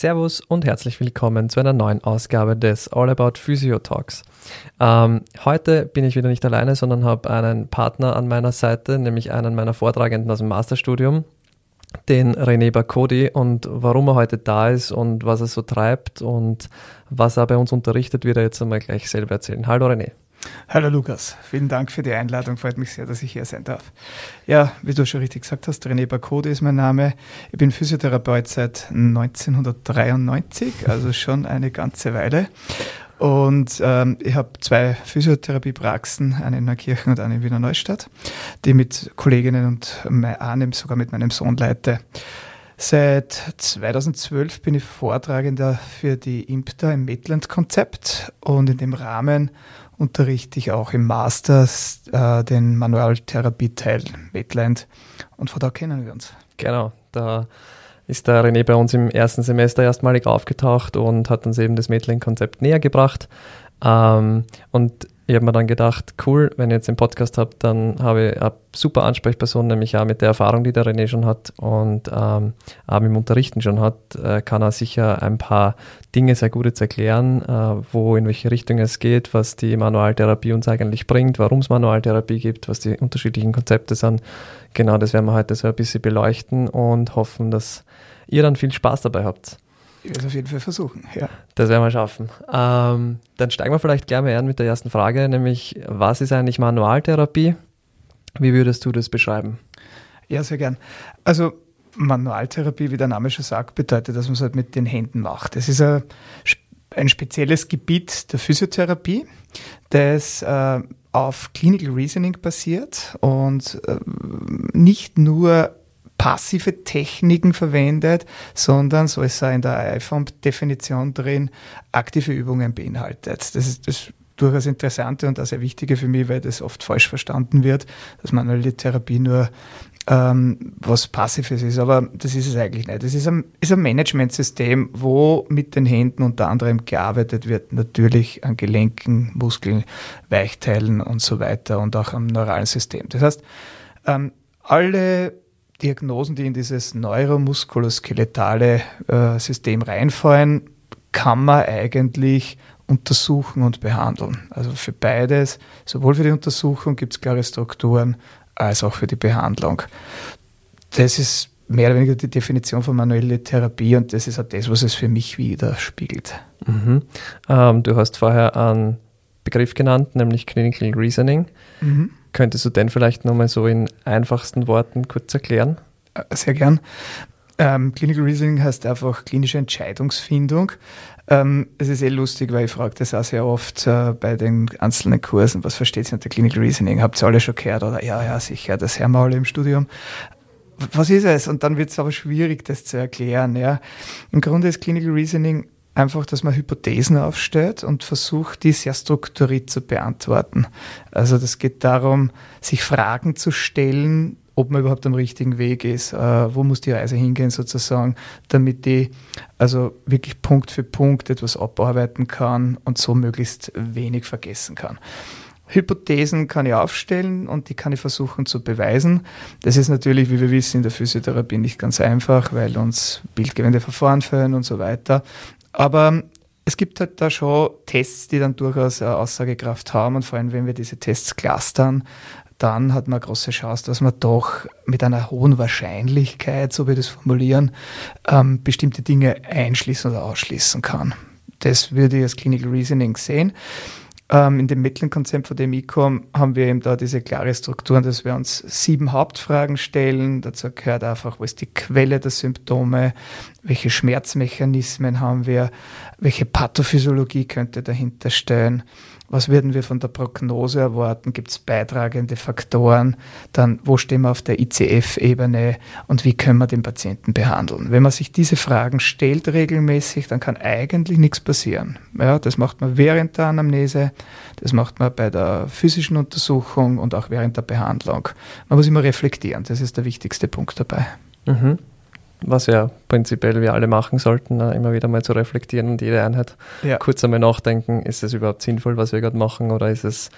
Servus und herzlich willkommen zu einer neuen Ausgabe des All About Physio Talks. Ähm, heute bin ich wieder nicht alleine, sondern habe einen Partner an meiner Seite, nämlich einen meiner Vortragenden aus dem Masterstudium, den René Bakodi. Und warum er heute da ist und was er so treibt und was er bei uns unterrichtet, wird er jetzt einmal gleich selber erzählen. Hallo René. Hallo Lukas, vielen Dank für die Einladung. Freut mich sehr, dass ich hier sein darf. Ja, wie du schon richtig gesagt hast, René Bakode ist mein Name. Ich bin Physiotherapeut seit 1993, also schon eine ganze Weile. Und ähm, ich habe zwei Physiotherapiepraxen, eine in Neukirchen und eine in Wiener Neustadt, die mit Kolleginnen und einem, sogar mit meinem Sohn leite. Seit 2012 bin ich Vortragender für die IMPTA im Medland-Konzept und in dem Rahmen unterrichte ich auch im Masters äh, den Manualtherapie-Teil Medland und von da kennen wir uns. Genau, da ist der René bei uns im ersten Semester erstmalig aufgetaucht und hat uns eben das Medland-Konzept näher gebracht. Ähm, und ich habe mir dann gedacht, cool, wenn ich jetzt den Podcast habe, dann habe ich eine super Ansprechperson, nämlich auch mit der Erfahrung, die der René schon hat und ähm, auch im Unterrichten schon hat, äh, kann er sicher ein paar Dinge sehr gut jetzt erklären, äh, wo in welche Richtung es geht, was die Manualtherapie uns eigentlich bringt, warum es Manualtherapie gibt, was die unterschiedlichen Konzepte sind. Genau, das werden wir heute so ein bisschen beleuchten und hoffen, dass ihr dann viel Spaß dabei habt. Ich werde es auf jeden Fall versuchen, ja. Das werden wir schaffen. Ähm, dann steigen wir vielleicht gleich mal an mit der ersten Frage, nämlich was ist eigentlich Manualtherapie? Wie würdest du das beschreiben? Ja, sehr gern. Also Manualtherapie, wie der Name schon sagt, bedeutet, dass man es halt mit den Händen macht. Es ist ein, ein spezielles Gebiet der Physiotherapie, das äh, auf Clinical Reasoning basiert und äh, nicht nur passive Techniken verwendet, sondern, so ist es in der iPhone-Definition drin, aktive Übungen beinhaltet. Das ist das durchaus Interessante und auch sehr Wichtige für mich, weil das oft falsch verstanden wird, dass manuelle Therapie nur ähm, was Passives ist, aber das ist es eigentlich nicht. Das ist ein, ist ein Managementsystem, wo mit den Händen unter anderem gearbeitet wird, natürlich an Gelenken, Muskeln, Weichteilen und so weiter und auch am neuralen System. Das heißt, ähm, alle Diagnosen, die in dieses neuromuskuloskeletale äh, System reinfallen, kann man eigentlich untersuchen und behandeln. Also für beides, sowohl für die Untersuchung gibt es klare Strukturen, als auch für die Behandlung. Das ist mehr oder weniger die Definition von manueller Therapie und das ist auch das, was es für mich widerspiegelt. Mhm. Ähm, du hast vorher einen Begriff genannt, nämlich Clinical Reasoning. Mhm. Könntest du den vielleicht nochmal so in einfachsten Worten kurz erklären? Äh, sehr gern. Ähm, Clinical Reasoning heißt einfach klinische Entscheidungsfindung. Ähm, es ist eh lustig, weil ich frage das auch sehr oft äh, bei den einzelnen Kursen, was versteht ihr unter Clinical Reasoning? Habt ihr alle schon gehört? Oder ja, ja, sicher, das hören wir alle im Studium. Was ist es? Und dann wird es aber schwierig, das zu erklären. Ja. Im Grunde ist Clinical Reasoning einfach, dass man Hypothesen aufstellt und versucht, die sehr strukturiert zu beantworten. Also das geht darum, sich Fragen zu stellen, ob man überhaupt am richtigen Weg ist, äh, wo muss die Reise hingehen sozusagen, damit die also wirklich Punkt für Punkt etwas abarbeiten kann und so möglichst wenig vergessen kann. Hypothesen kann ich aufstellen und die kann ich versuchen zu beweisen. Das ist natürlich, wie wir wissen, in der Physiotherapie nicht ganz einfach, weil uns bildgewende Verfahren fehlen und so weiter. Aber es gibt halt da schon Tests, die dann durchaus eine Aussagekraft haben und vor allem, wenn wir diese Tests clustern, dann hat man eine große Chance, dass man doch mit einer hohen Wahrscheinlichkeit, so wie das formulieren, ähm, bestimmte Dinge einschließen oder ausschließen kann. Das würde ich als Clinical Reasoning sehen. Ähm, in dem Mittelkonzept, von dem ich komme, haben wir eben da diese klare Strukturen, dass wir uns sieben Hauptfragen stellen. Dazu gehört einfach, wo ist die Quelle der Symptome, welche Schmerzmechanismen haben wir, welche Pathophysiologie könnte dahinter stehen, was würden wir von der Prognose erwarten? Gibt es beitragende Faktoren? Dann, wo stehen wir auf der ICF-Ebene und wie können wir den Patienten behandeln? Wenn man sich diese Fragen stellt regelmäßig, dann kann eigentlich nichts passieren. Ja, das macht man während der Anamnese, das macht man bei der physischen Untersuchung und auch während der Behandlung. Man muss immer reflektieren, das ist der wichtigste Punkt dabei. Mhm was ja prinzipiell wir alle machen sollten, ne? immer wieder mal zu reflektieren und jede Einheit ja. kurz einmal nachdenken, ist es überhaupt sinnvoll, was wir gerade machen oder ist es,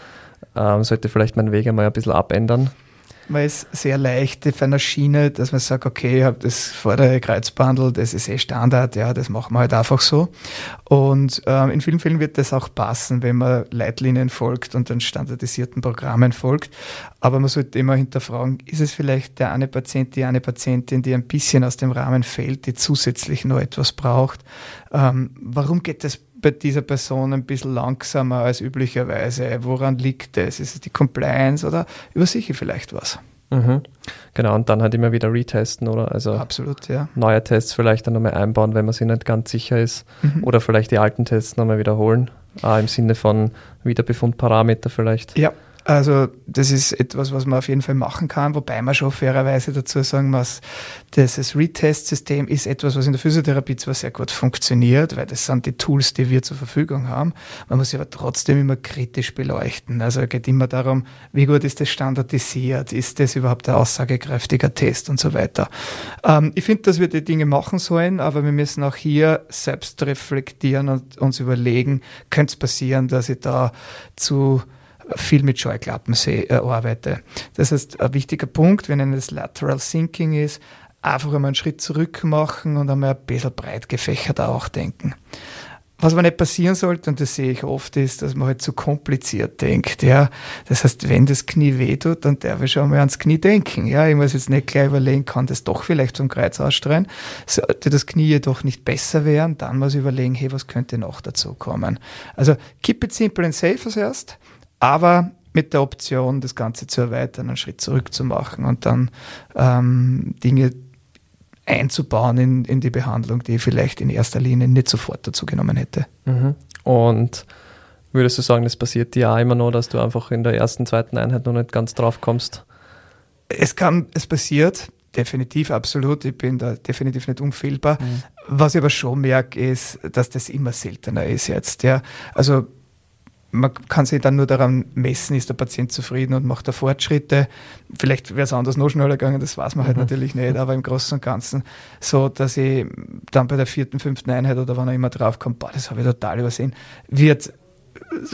ähm, sollte vielleicht mein Weg einmal ein bisschen abändern. Man ist sehr leicht auf einer Schiene, dass man sagt, okay, ich habe das vordere Kreuz behandelt, das ist eh Standard, ja, das machen wir halt einfach so. Und ähm, in vielen Fällen wird das auch passen, wenn man Leitlinien folgt und dann standardisierten Programmen folgt. Aber man sollte immer hinterfragen, ist es vielleicht der eine Patient, die eine Patientin, die ein bisschen aus dem Rahmen fällt, die zusätzlich noch etwas braucht? Ähm, warum geht das bei dieser Person ein bisschen langsamer als üblicherweise? Woran liegt es? Ist es die Compliance oder übersehe ich vielleicht was? Mhm. Genau, und dann halt immer wieder retesten, oder? Also Absolut, ja. neue Tests vielleicht dann nochmal einbauen, wenn man sich nicht ganz sicher ist. Mhm. Oder vielleicht die alten Tests nochmal wiederholen. Ah, Im Sinne von Wiederbefundparameter vielleicht. Ja, also das ist etwas, was man auf jeden Fall machen kann, wobei man schon fairerweise dazu sagen muss, dieses Retest-System ist etwas, was in der Physiotherapie zwar sehr gut funktioniert, weil das sind die Tools, die wir zur Verfügung haben. Man muss sie aber trotzdem immer kritisch beleuchten. Also es geht immer darum, wie gut ist das standardisiert, ist das überhaupt ein aussagekräftiger Test und so weiter. Ähm, ich finde, dass wir die Dinge machen sollen, aber wir müssen auch hier selbst reflektieren und uns überlegen, könnte es passieren, dass ich da zu viel mit Scheuklappen äh, arbeite. Das heißt, ein wichtiger Punkt, wenn es Lateral Thinking ist, einfach einmal einen Schritt zurück machen und einmal ein bisschen breit gefächerter auch denken. Was aber nicht passieren sollte, und das sehe ich oft, ist, dass man halt zu kompliziert denkt. Ja, das heißt, wenn das Knie wehtut, dann darf ich schon mal ans Knie denken. Ja, ich muss jetzt nicht gleich überlegen, kann das doch vielleicht zum Kreuz ausstreuen. Sollte das Knie jedoch nicht besser werden, dann muss ich überlegen, hey, was könnte noch dazu kommen? Also keep it simple and safe als erst aber mit der Option, das Ganze zu erweitern, einen Schritt zurück zu machen und dann ähm, Dinge einzubauen in, in die Behandlung, die ich vielleicht in erster Linie nicht sofort dazu genommen hätte. Mhm. Und würdest du sagen, das passiert dir auch immer noch, dass du einfach in der ersten, zweiten Einheit noch nicht ganz drauf kommst? Es kann, es passiert, definitiv, absolut. Ich bin da definitiv nicht unfehlbar. Mhm. Was ich aber schon merke, ist, dass das immer seltener ist jetzt. Ja. Also man kann sich dann nur daran messen, ist der Patient zufrieden und macht er Fortschritte. Vielleicht wäre es anders noch schneller gegangen, das weiß man halt mhm. natürlich nicht, aber im Großen und Ganzen so, dass ich dann bei der vierten, fünften Einheit oder wann er immer drauf kommt, boah, das habe ich total übersehen, wird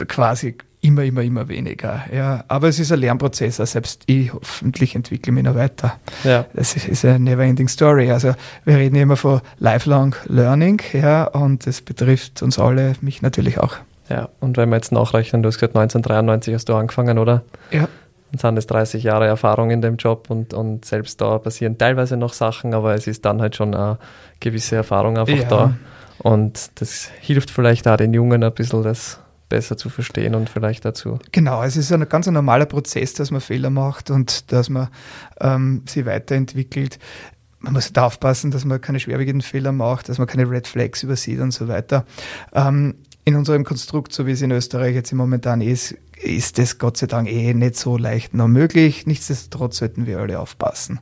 quasi immer, immer, immer weniger. Ja, aber es ist ein Lernprozess, selbst ich hoffentlich entwickle mich noch weiter. Ja. Das ist eine never-ending story. Also wir reden immer von lifelong learning, ja, und das betrifft uns alle, mich natürlich auch. Ja, und wenn wir jetzt nachrechnen, du hast gesagt, 1993 hast du angefangen, oder? Ja. Dann sind es 30 Jahre Erfahrung in dem Job und, und selbst da passieren teilweise noch Sachen, aber es ist dann halt schon eine gewisse Erfahrung einfach ja. da. Und das hilft vielleicht auch den Jungen ein bisschen, das besser zu verstehen und vielleicht dazu. Genau, es ist ein ganz normaler Prozess, dass man Fehler macht und dass man ähm, sie weiterentwickelt. Man muss da aufpassen, dass man keine schwerwiegenden Fehler macht, dass man keine Red Flags übersieht und so weiter. Ähm, in unserem Konstrukt, so wie es in Österreich jetzt momentan ist, ist das Gott sei Dank eh nicht so leicht noch möglich. Nichtsdestotrotz sollten wir alle aufpassen.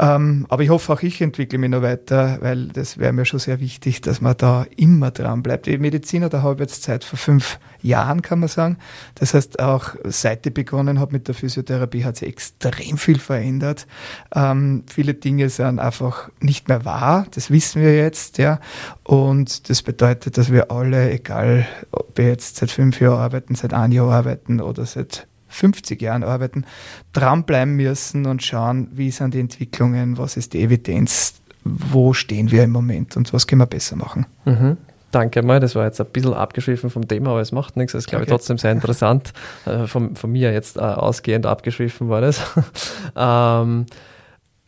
Ähm, aber ich hoffe, auch ich entwickle mich noch weiter, weil das wäre mir schon sehr wichtig, dass man da immer dran bleibt. Die Mediziner, da habe ich jetzt Zeit vor fünf Jahren, kann man sagen. Das heißt, auch seit ich begonnen habe mit der Physiotherapie, hat sich extrem viel verändert. Ähm, viele Dinge sind einfach nicht mehr wahr. Das wissen wir jetzt, ja. Und das bedeutet, dass wir alle, egal ob wir jetzt seit fünf Jahren arbeiten, seit einem Jahr arbeiten oder seit 50 Jahren arbeiten, dranbleiben müssen und schauen, wie sind die Entwicklungen, was ist die Evidenz, wo stehen wir im Moment und was können wir besser machen. Mhm. Danke mal, das war jetzt ein bisschen abgeschwiffen vom Thema, aber es macht nichts. Das ist, glaube okay. ich, trotzdem sehr interessant. Äh, von, von, mir jetzt äh, ausgehend abgeschwiffen war das. ähm,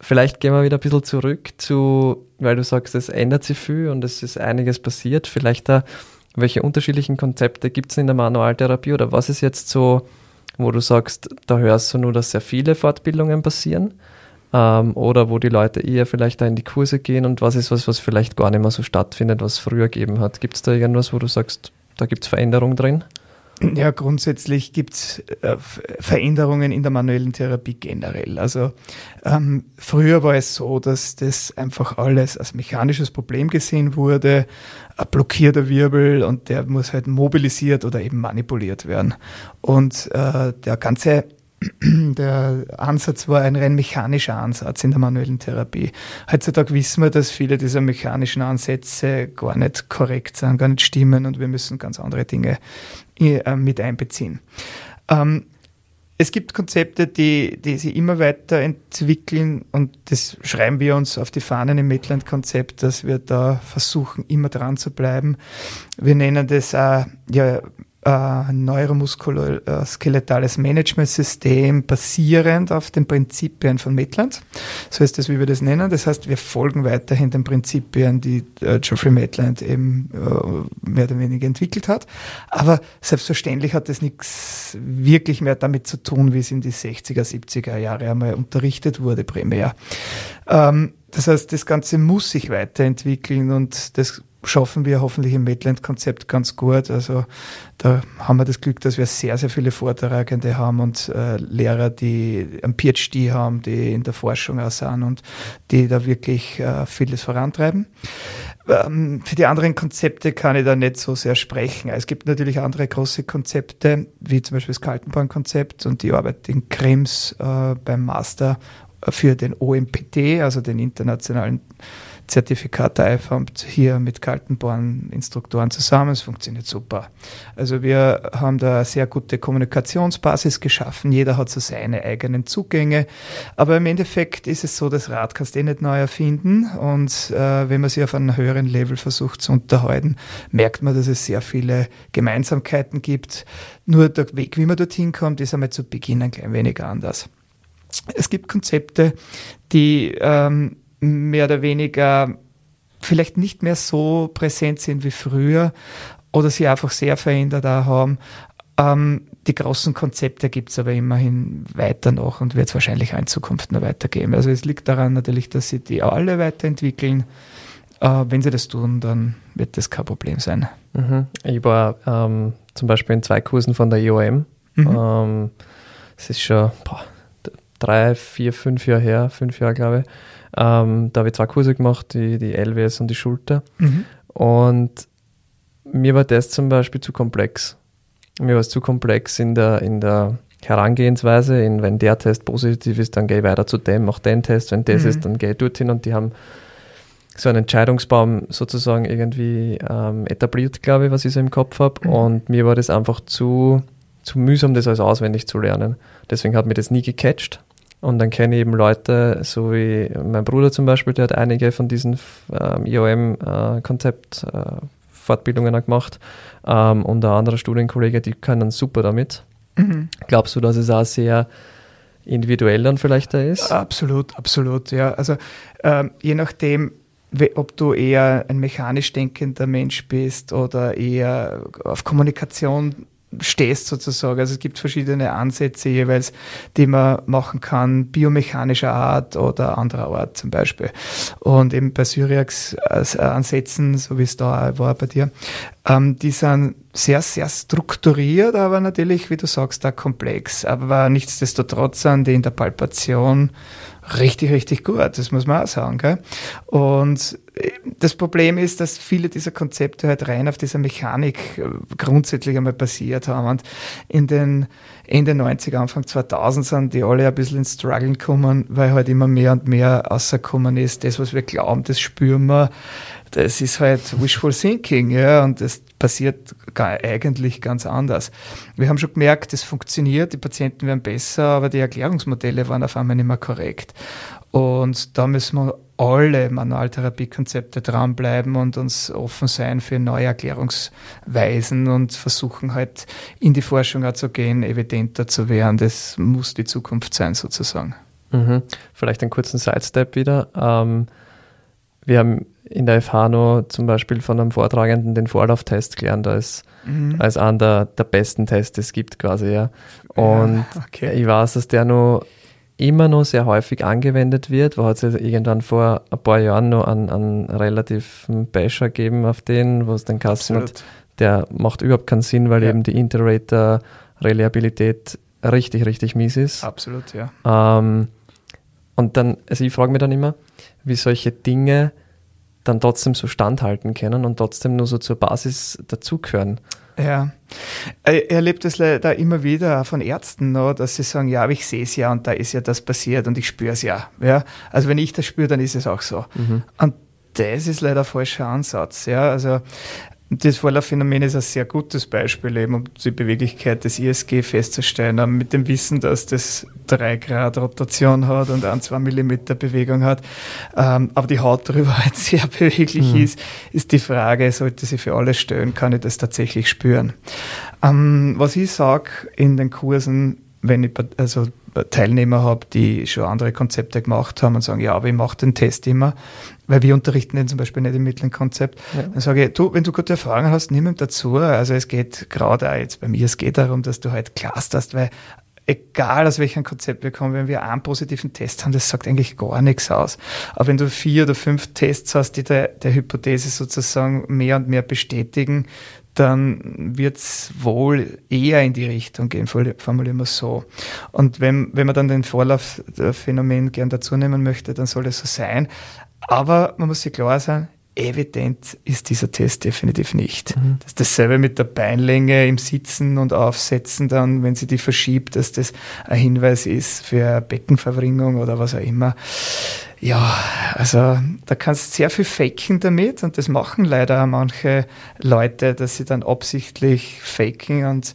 vielleicht gehen wir wieder ein bisschen zurück zu, weil du sagst, es ändert sich viel und es ist einiges passiert. Vielleicht da, welche unterschiedlichen Konzepte gibt es in der Manualtherapie oder was ist jetzt so, wo du sagst, da hörst du nur, dass sehr viele Fortbildungen passieren? ähm, oder wo die Leute eher vielleicht da in die Kurse gehen und was ist was, was vielleicht gar nicht mehr so stattfindet, was es früher gegeben hat. Gibt es da irgendwas, wo du sagst, da gibt es Veränderungen drin? Ja, grundsätzlich gibt es äh, Veränderungen in der manuellen Therapie generell. Also ähm, früher war es so, dass das einfach alles als mechanisches Problem gesehen wurde. Blockierter Wirbel und der muss halt mobilisiert oder eben manipuliert werden. Und äh, der ganze der Ansatz war ein rein mechanischer Ansatz in der manuellen Therapie. Heutzutage wissen wir, dass viele dieser mechanischen Ansätze gar nicht korrekt sind, gar nicht stimmen und wir müssen ganz andere Dinge äh, mit einbeziehen. Ähm, es gibt Konzepte, die, die sich immer weiterentwickeln und das schreiben wir uns auf die Fahnen im Midland-Konzept, dass wir da versuchen, immer dran zu bleiben. Wir nennen das äh, ja, äh, neuromuskuloskeletales Managementsystem basierend auf den Prinzipien von Maitland. So ist das, wie wir das nennen. Das heißt, wir folgen weiterhin den Prinzipien, die äh, Geoffrey Maitland eben äh, mehr oder weniger entwickelt hat. Aber selbstverständlich hat das nichts wirklich mehr damit zu tun, wie es in die 60er, 70er Jahre einmal unterrichtet wurde primär. Ähm, das heißt, das Ganze muss sich weiterentwickeln und das schaffen wir hoffentlich im Medland-Konzept ganz gut. Also da haben wir das Glück, dass wir sehr, sehr viele Vortragende haben und äh, Lehrer, die ein PhD haben, die in der Forschung auch sind und die da wirklich äh, vieles vorantreiben. Ähm, für die anderen Konzepte kann ich da nicht so sehr sprechen. Es gibt natürlich andere große Konzepte, wie zum Beispiel das Kaltenborn-Konzept und die Arbeit in Krems äh, beim Master für den OMPT, also den internationalen Zertifikat der IFAMT hier mit Kaltenborn-Instruktoren zusammen. Es funktioniert super. Also wir haben da sehr gute Kommunikationsbasis geschaffen. Jeder hat so seine eigenen Zugänge. Aber im Endeffekt ist es so, das Rad kannst du eh nicht neu erfinden. Und äh, wenn man sich auf einem höheren Level versucht zu unterhalten, merkt man, dass es sehr viele Gemeinsamkeiten gibt. Nur der Weg, wie man dorthin kommt, ist einmal zu Beginn ein klein wenig anders. Es gibt Konzepte, die ähm, mehr oder weniger vielleicht nicht mehr so präsent sind wie früher oder sie einfach sehr verändert haben. Ähm, die großen Konzepte gibt es aber immerhin weiter noch und wird es wahrscheinlich auch in Zukunft noch weitergeben. Also es liegt daran natürlich, dass sie die alle weiterentwickeln. Äh, wenn sie das tun, dann wird das kein Problem sein. Mhm. Ich war ähm, zum Beispiel in zwei Kursen von der IOM. Mhm. Ähm, es ist schon boah, drei, vier, fünf Jahre her, fünf Jahre glaube ich. Ähm, da habe ich zwei Kurse gemacht, die, die LWS und die Schulter. Mhm. Und mir war das zum Beispiel zu komplex. Mir war es zu komplex in der, in der Herangehensweise. In, wenn der Test positiv ist, dann gehe ich weiter zu dem, mach den Test. Wenn das mhm. ist, dann gehe ich dorthin. Und die haben so einen Entscheidungsbaum sozusagen irgendwie ähm, etabliert, glaube ich, was ich so im Kopf habe. Mhm. Und mir war das einfach zu, zu mühsam, das alles auswendig zu lernen. Deswegen hat mir das nie gecatcht. Und dann kenne ich eben Leute, so wie mein Bruder zum Beispiel, der hat einige von diesen ähm, IOM-Konzept-Fortbildungen äh, äh gemacht. Ähm, und ein anderer Studienkollege, die können super damit. Mhm. Glaubst du, dass es auch sehr individuell dann vielleicht da ist? Absolut, absolut, ja. Also ähm, je nachdem, ob du eher ein mechanisch denkender Mensch bist oder eher auf Kommunikation stehst sozusagen. Also es gibt verschiedene Ansätze jeweils, die man machen kann, biomechanischer Art oder anderer Art zum Beispiel. Und eben bei Syriax äh, Ansätzen, so wie es da war bei dir, ähm, die sind sehr, sehr strukturiert, aber natürlich, wie du sagst, da komplex. Aber nichtsdestotrotz sind die in der Palpation richtig, richtig gut. Das muss man auch sagen. Gell? Und äh, das Problem ist, dass viele dieser Konzepte halt rein auf dieser Mechanik äh, grundsätzlich einmal basiert haben. Und in den Ende 90er, Anfang 2000 sind die alle ein bisschen ins Struggle gekommen, weil halt immer mehr und mehr rausgekommen ist. Das, was wir glauben, das spüren wir. Das ist halt wishful thinking, ja, und das passiert eigentlich ganz anders. Wir haben schon gemerkt, es funktioniert, die Patienten werden besser, aber die Erklärungsmodelle waren auf einmal nicht mehr korrekt. Und da müssen wir alle Manualtherapiekonzepte dranbleiben und uns offen sein für neue Erklärungsweisen und versuchen halt in die Forschung auch zu gehen, evidenter zu werden. Das muss die Zukunft sein, sozusagen. Mhm. Vielleicht einen kurzen Sidestep wieder. Ähm, wir haben in der FH noch zum Beispiel von einem Vortragenden den Vorlauftest gelernt als, mhm. als einer der, der besten Tests, die es gibt quasi, ja. Und ja, okay. ich weiß, dass der noch immer noch sehr häufig angewendet wird. War hat es irgendwann vor ein paar Jahren noch einen, einen relativen Basher gegeben auf den, wo es den Kasten hat. Der macht überhaupt keinen Sinn, weil ja. eben die Interrater-Reliabilität richtig, richtig mies ist. Absolut, ja. Ähm, und dann, also ich frage mich dann immer, wie solche Dinge dann trotzdem so standhalten können und trotzdem nur so zur Basis dazugehören. Ja, er erlebt es leider immer wieder von Ärzten, no, dass sie sagen, ja, aber ich sehe es ja und da ist ja das passiert und ich spüre es ja. ja. Also wenn ich das spüre, dann ist es auch so. Mhm. Und das ist leider ein falscher Ansatz. Ja. Also Das Vorlaufphänomen ist ein sehr gutes Beispiel, eben um die Beweglichkeit des ISG festzustellen. Mit dem Wissen, dass das 3 Grad Rotation hat und ein, 2 Millimeter Bewegung hat, ähm, aber die Haut darüber halt sehr beweglich mhm. ist, ist die Frage, sollte sie für alle stellen, kann ich das tatsächlich spüren? Ähm, was ich sage in den Kursen, wenn ich also Teilnehmer habe, die schon andere Konzepte gemacht haben und sagen, ja, aber ich mache den Test immer, weil wir unterrichten den zum Beispiel nicht im mittleren Konzept. Ja. Dann sage ich, du, wenn du gute Erfahrungen hast, nimm ihn dazu. Also es geht gerade auch jetzt bei mir, es geht darum, dass du halt clusterst, weil egal aus welchem Konzept wir kommen, wenn wir einen positiven Test haben, das sagt eigentlich gar nichts aus. Aber wenn du vier oder fünf Tests hast, die der, der Hypothese sozusagen mehr und mehr bestätigen, dann wird es wohl eher in die Richtung gehen, formulieren wir es so. Und wenn, wenn man dann den Vorlaufphänomen gern dazu nehmen möchte, dann soll es so sein. Aber man muss sich klar sein, evident ist dieser Test definitiv nicht. Mhm. Das ist dasselbe mit der Beinlänge im Sitzen und Aufsetzen dann, wenn sie die verschiebt, dass das ein Hinweis ist für Beckenverbringung oder was auch immer. Ja, also da kannst du sehr viel faken damit und das machen leider auch manche Leute, dass sie dann absichtlich faken und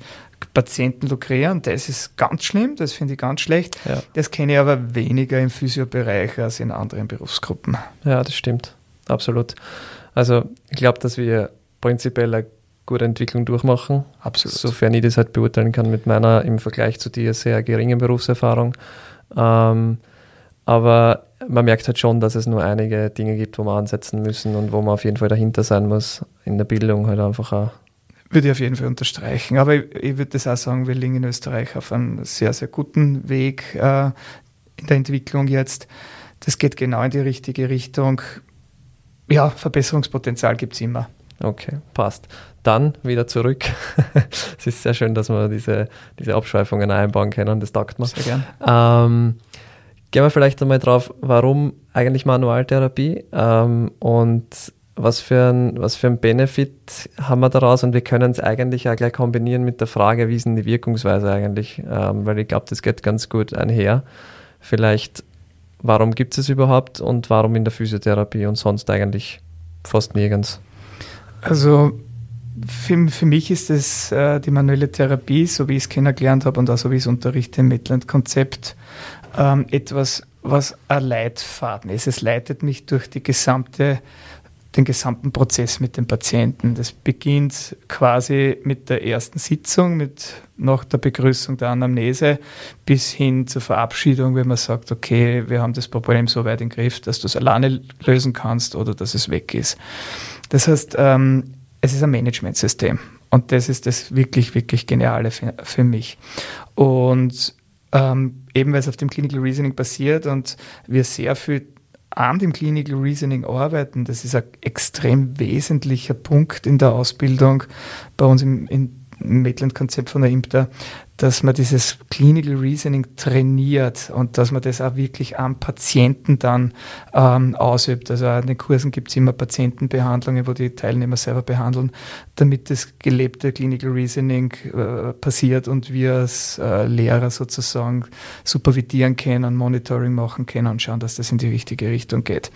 Patienten lukrieren. Das ist ganz schlimm, das finde ich ganz schlecht. Ja. Das kenne ich aber weniger im Physiobereich als in anderen Berufsgruppen. Ja, das stimmt. Absolut. Also ich glaube, dass wir prinzipiell eine gute Entwicklung durchmachen. Absolut. Sofern ich das halt beurteilen kann mit meiner im Vergleich zu dir sehr geringen Berufserfahrung. Ähm, aber man merkt halt schon, dass es nur einige Dinge gibt, wo wir ansetzen müssen und wo man auf jeden Fall dahinter sein muss. In der Bildung halt einfach auch. Würde ich auf jeden Fall unterstreichen. Aber ich, ich würde das auch sagen, wir liegen in Österreich auf einem sehr, sehr guten Weg äh, in der Entwicklung jetzt. Das geht genau in die richtige Richtung. Ja, Verbesserungspotenzial gibt es immer. Okay, passt. Dann wieder zurück. es ist sehr schön, dass wir diese, diese Abschweifungen einbauen können. Das taugt man. Sehr gern. Ähm, Gehen wir vielleicht einmal drauf, warum eigentlich Manualtherapie ähm, und was für, ein, was für ein Benefit haben wir daraus und wir können es eigentlich auch gleich kombinieren mit der Frage, wie ist denn die Wirkungsweise eigentlich, ähm, weil ich glaube, das geht ganz gut einher. Vielleicht, warum gibt es es überhaupt und warum in der Physiotherapie und sonst eigentlich fast nirgends? Also für, für mich ist es äh, die manuelle Therapie, so wie ich es kennengelernt habe und auch so wie ich es unterrichte im Midland-Konzept, ähm, etwas, was ein Leitfaden ist. Es leitet mich durch die gesamte, den gesamten Prozess mit dem Patienten. Das beginnt quasi mit der ersten Sitzung, mit nach der Begrüßung der Anamnese bis hin zur Verabschiedung, wenn man sagt, okay, wir haben das Problem so weit im Griff, dass du es alleine lösen kannst oder dass es weg ist. Das heißt, ähm, es ist ein Managementsystem. Und das ist das wirklich, wirklich Geniale für, für mich. Und ähm, eben weil es auf dem Clinical Reasoning basiert und wir sehr viel an dem Clinical Reasoning arbeiten. Das ist ein extrem wesentlicher Punkt in der Ausbildung bei uns im, im Medland-Konzept von der IMTA, dass man dieses Clinical Reasoning trainiert und dass man das auch wirklich am Patienten dann ähm, ausübt. Also in den Kursen gibt es immer Patientenbehandlungen, wo die Teilnehmer selber behandeln, damit das gelebte Clinical Reasoning äh, passiert und wir als äh, Lehrer sozusagen supervidieren können, Monitoring machen können und schauen, dass das in die richtige Richtung geht.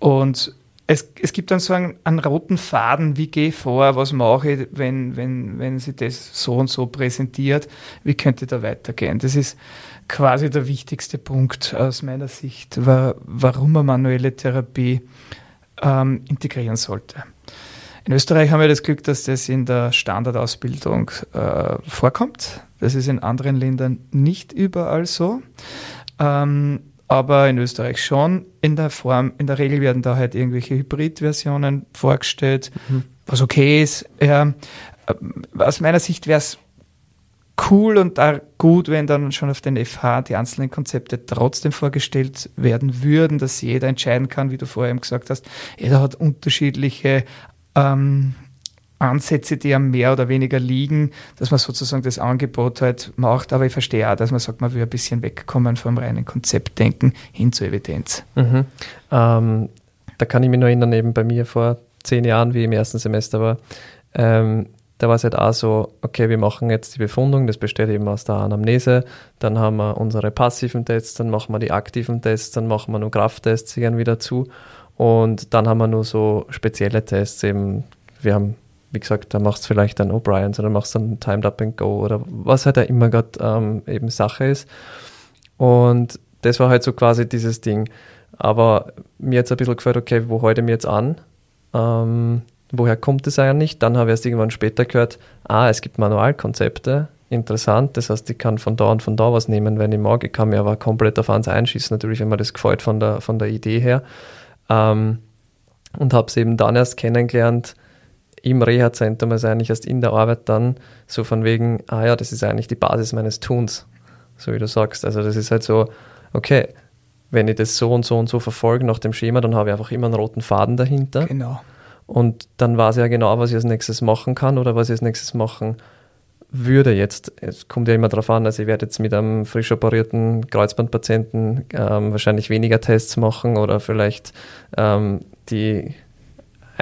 Und es, es gibt dann so einen, einen, roten Faden, wie gehe ich vor, was mache ich, wenn, wenn, wenn sie das so und so präsentiert, wie könnte da weitergehen. Das ist quasi der wichtigste Punkt aus meiner Sicht, warum man manuelle Therapie ähm, integrieren sollte. In Österreich haben wir das Glück, dass das in der Standardausbildung äh, vorkommt. Das ist in anderen Ländern nicht überall so. Ähm, aber in Österreich schon in der Form. In der Regel werden da halt irgendwelche Hybrid-Versionen vorgestellt, mhm. was okay ist. Ja, aus meiner Sicht wäre es cool und auch gut, wenn dann schon auf den FH die einzelnen Konzepte trotzdem vorgestellt werden würden, dass jeder entscheiden kann, wie du vorher eben gesagt hast. Jeder hat unterschiedliche ähm, Ansätze, die am mehr oder weniger liegen, dass man sozusagen das Angebot halt macht. Aber ich verstehe auch, dass man sagt, man will ein bisschen wegkommen vom reinen Konzeptdenken hin zur Evidenz. Mhm. Ähm, da kann ich mich noch erinnern, eben bei mir vor zehn Jahren, wie im ersten Semester war, ähm, da war es halt auch so, okay, wir machen jetzt die Befundung, das besteht eben aus der Anamnese, dann haben wir unsere passiven Tests, dann machen wir die aktiven Tests, dann machen wir nur Krafttests irgendwie dazu und dann haben wir nur so spezielle Tests eben, wir haben wie gesagt, da machst du vielleicht dann O'Brien, sondern machst dann Timed Up and Go oder was halt da immer gerade ähm, eben Sache ist. Und das war halt so quasi dieses Ding. Aber mir jetzt ein bisschen gefällt, okay, wo ich mich jetzt an? Ähm, woher kommt es eigentlich? Dann habe ich erst irgendwann später gehört, ah, es gibt Manualkonzepte, interessant, das heißt, ich kann von da und von da was nehmen, wenn ich mag. Ich kann mir aber komplett auf eins einschießen, natürlich, wenn mir das gefällt von der, von der Idee her. Ähm, und habe es eben dann erst kennengelernt, im Reha-Zentrum, also eigentlich erst in der Arbeit dann, so von wegen, ah ja, das ist eigentlich die Basis meines Tuns, so wie du sagst. Also das ist halt so, okay, wenn ich das so und so und so verfolge nach dem Schema, dann habe ich einfach immer einen roten Faden dahinter. Genau. Und dann weiß ich ja genau, was ich als nächstes machen kann oder was ich als nächstes machen würde jetzt. Es kommt ja immer darauf an, also ich werde jetzt mit einem frisch operierten Kreuzbandpatienten ähm, wahrscheinlich weniger Tests machen oder vielleicht ähm, die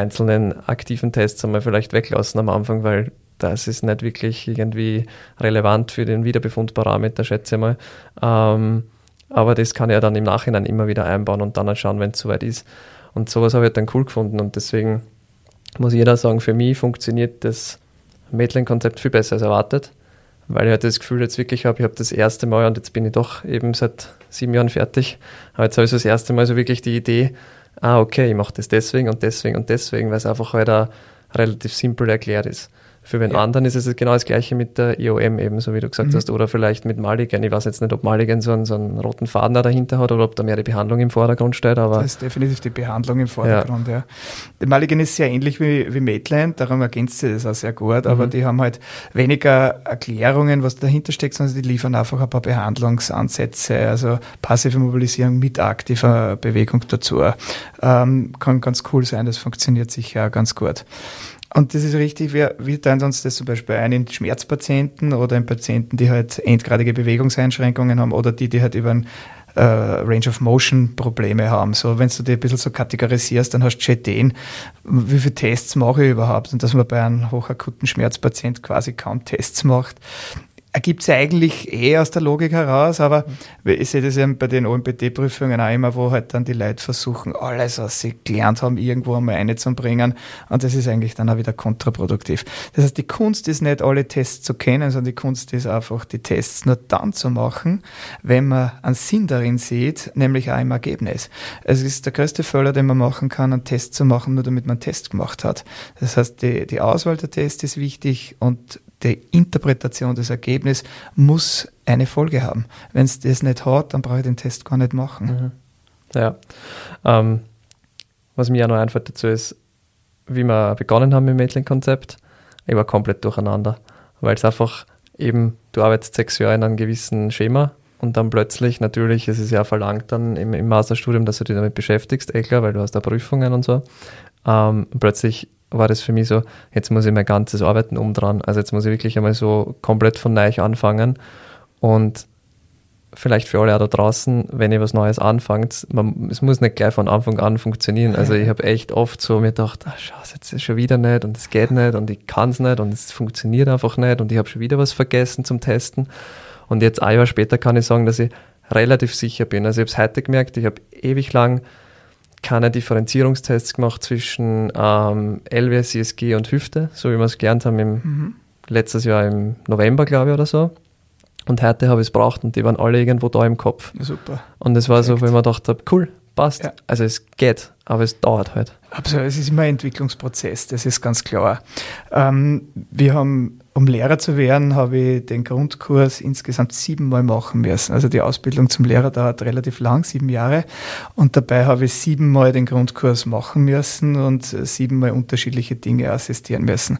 einzelnen aktiven Tests einmal vielleicht weglassen am Anfang, weil das ist nicht wirklich irgendwie relevant für den Wiederbefundparameter, schätze ich mal. Ähm, aber das kann er dann im Nachhinein immer wieder einbauen und dann halt schauen, wenn es soweit ist. Und sowas habe ich dann cool gefunden und deswegen muss jeder sagen, für mich funktioniert das Maitland-Konzept viel besser als erwartet, weil ich halt das Gefühl jetzt wirklich habe, ich habe das erste Mal und jetzt bin ich doch eben seit sieben Jahren fertig, aber jetzt habe ich so das erste Mal so wirklich die Idee, ah okay, ich mache das deswegen und deswegen und deswegen, weil es einfach halt auch relativ simpel erklärt ist. Für den ja. anderen ist es genau das gleiche mit der IOM eben, so wie du gesagt mhm. hast, oder vielleicht mit Mulligan. Ich weiß jetzt nicht, ob Mulligan so einen, so einen roten Faden da dahinter hat oder ob da mehr die Behandlung im Vordergrund steht. Aber das ist definitiv die Behandlung im Vordergrund, ja. ja. Mulligan ist sehr ähnlich wie, wie Maitland, darum ergänzt sie das auch sehr gut, aber mhm. die haben halt weniger Erklärungen, was dahinter steckt, sondern die liefern einfach ein paar Behandlungsansätze, also passive Mobilisierung mit aktiver Bewegung dazu. Ähm, kann ganz cool sein, das funktioniert sicher ganz gut. Und das ist richtig, wir, wir teilen uns das zum Beispiel ein in Schmerzpatienten oder in Patienten, die halt endgradige Bewegungseinschränkungen haben oder die, die halt über ein äh, Range of Motion Probleme haben. So, wenn du die ein bisschen so kategorisierst, dann hast du schon Ideen, wie viele Tests mache ich überhaupt? Und dass man bei einem hochakuten Schmerzpatient quasi kaum Tests macht, ergibt sich eigentlich eh aus der Logik heraus, aber ich sehe das ja bei den OMPT-Prüfungen auch immer, wo halt dann die Leute versuchen, alles, was sie gelernt haben, irgendwo einmal einzubringen und das ist eigentlich dann auch wieder kontraproduktiv. Das heißt, die Kunst ist nicht, alle Tests zu kennen, sondern die Kunst ist einfach, die Tests nur dann zu machen, wenn man einen Sinn darin sieht, nämlich auch im Ergebnis. Es ist der größte Fehler, den man machen kann, einen Test zu machen, nur damit man einen Test gemacht hat. Das heißt, die, die Auswahl der Tests ist wichtig und die Interpretation des Ergebnisses muss eine Folge haben. Wenn es das nicht hat, dann brauche ich den Test gar nicht machen. Mhm. Ja. Ähm, was mir auch noch einfällt dazu ist, wie wir begonnen haben mit dem Maitland-Konzept, ich war komplett durcheinander, weil es einfach eben, du arbeitest sechs Jahre in einem gewissen Schema und dann plötzlich, natürlich, es ist ja verlangt dann im, im Masterstudium, dass du dich damit beschäftigst, eh klar, weil du hast da Prüfungen und so. Ähm, plötzlich war das für mich so, jetzt muss ich mein ganzes Arbeiten umdrehen. Also jetzt muss ich wirklich einmal so komplett von neu anfangen. Und vielleicht für alle auch da draußen, wenn ihr was Neues anfangt, man, es muss nicht gleich von Anfang an funktionieren. Also ich habe echt oft so mir gedacht, ach, schau, jetzt ist schon wieder nicht und es geht nicht und ich kann es nicht und es funktioniert einfach nicht und ich habe schon wieder was vergessen zum Testen. Und jetzt ein Jahr später kann ich sagen, dass ich relativ sicher bin. Also ich habe es heute gemerkt, ich habe ewig lang keine Differenzierungstests gemacht zwischen ähm, LWS, CSG und Hüfte, so wie wir es gelernt haben im, mhm. letztes Jahr im November, glaube ich, oder so. Und heute habe ich es braucht und die waren alle irgendwo da im Kopf. super. Und es war Perfekt. so, wo ich mir gedacht habe, cool, passt. Ja. Also es geht, aber es dauert halt. Absolut, es ist immer ein Entwicklungsprozess, das ist ganz klar. Ähm, wir haben, um Lehrer zu werden, habe ich den Grundkurs insgesamt siebenmal machen müssen. Also die Ausbildung zum Lehrer dauert relativ lang, sieben Jahre. Und dabei habe ich siebenmal den Grundkurs machen müssen und siebenmal unterschiedliche Dinge assistieren müssen.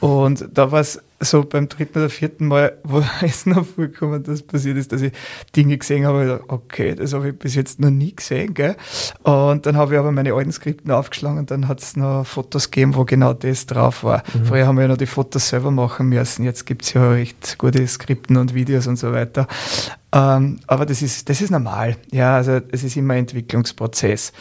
Und da war es so beim dritten oder vierten Mal, wo es noch vorgekommen, dass passiert ist, dass ich Dinge gesehen habe, okay, das habe ich bis jetzt noch nie gesehen, gell? Und dann habe ich aber meine alten Skripten aufgeschlagen und dann hat es noch Fotos gegeben, wo genau das drauf war. Mhm. Vorher haben wir ja noch die Fotos selber machen müssen, jetzt gibt es ja recht gute Skripten und Videos und so weiter. Ähm, aber das ist, das ist normal. Ja, also es ist immer ein Entwicklungsprozess.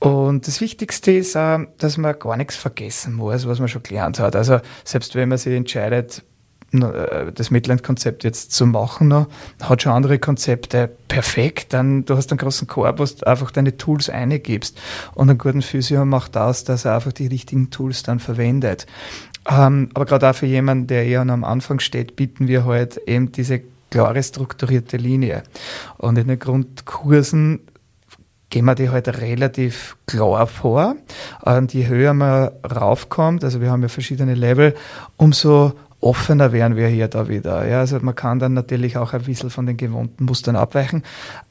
Und das Wichtigste ist auch, dass man gar nichts vergessen muss, was man schon gelernt hat. Also selbst wenn man sich entscheidet, äh, das Midland-Konzept jetzt zu machen, noch, hat schon andere Konzepte perfekt, dann du hast einen großen Korb, wo du einfach deine Tools eingibst. Und einen guten Physio macht das, dass er einfach die richtigen Tools dann verwendet. Ähm, aber gerade auch für jemanden, der eher am Anfang steht, bieten wir halt eben diese klare strukturierte Linie. Und in den Grundkursen gehen wir die halt relativ klar vor. Und je höher man raufkommt, also wir haben ja verschiedene Level, umso offener wären wir hier da wieder. Ja, also man kann dann natürlich auch ein bisschen von den gewohnten Mustern abweichen.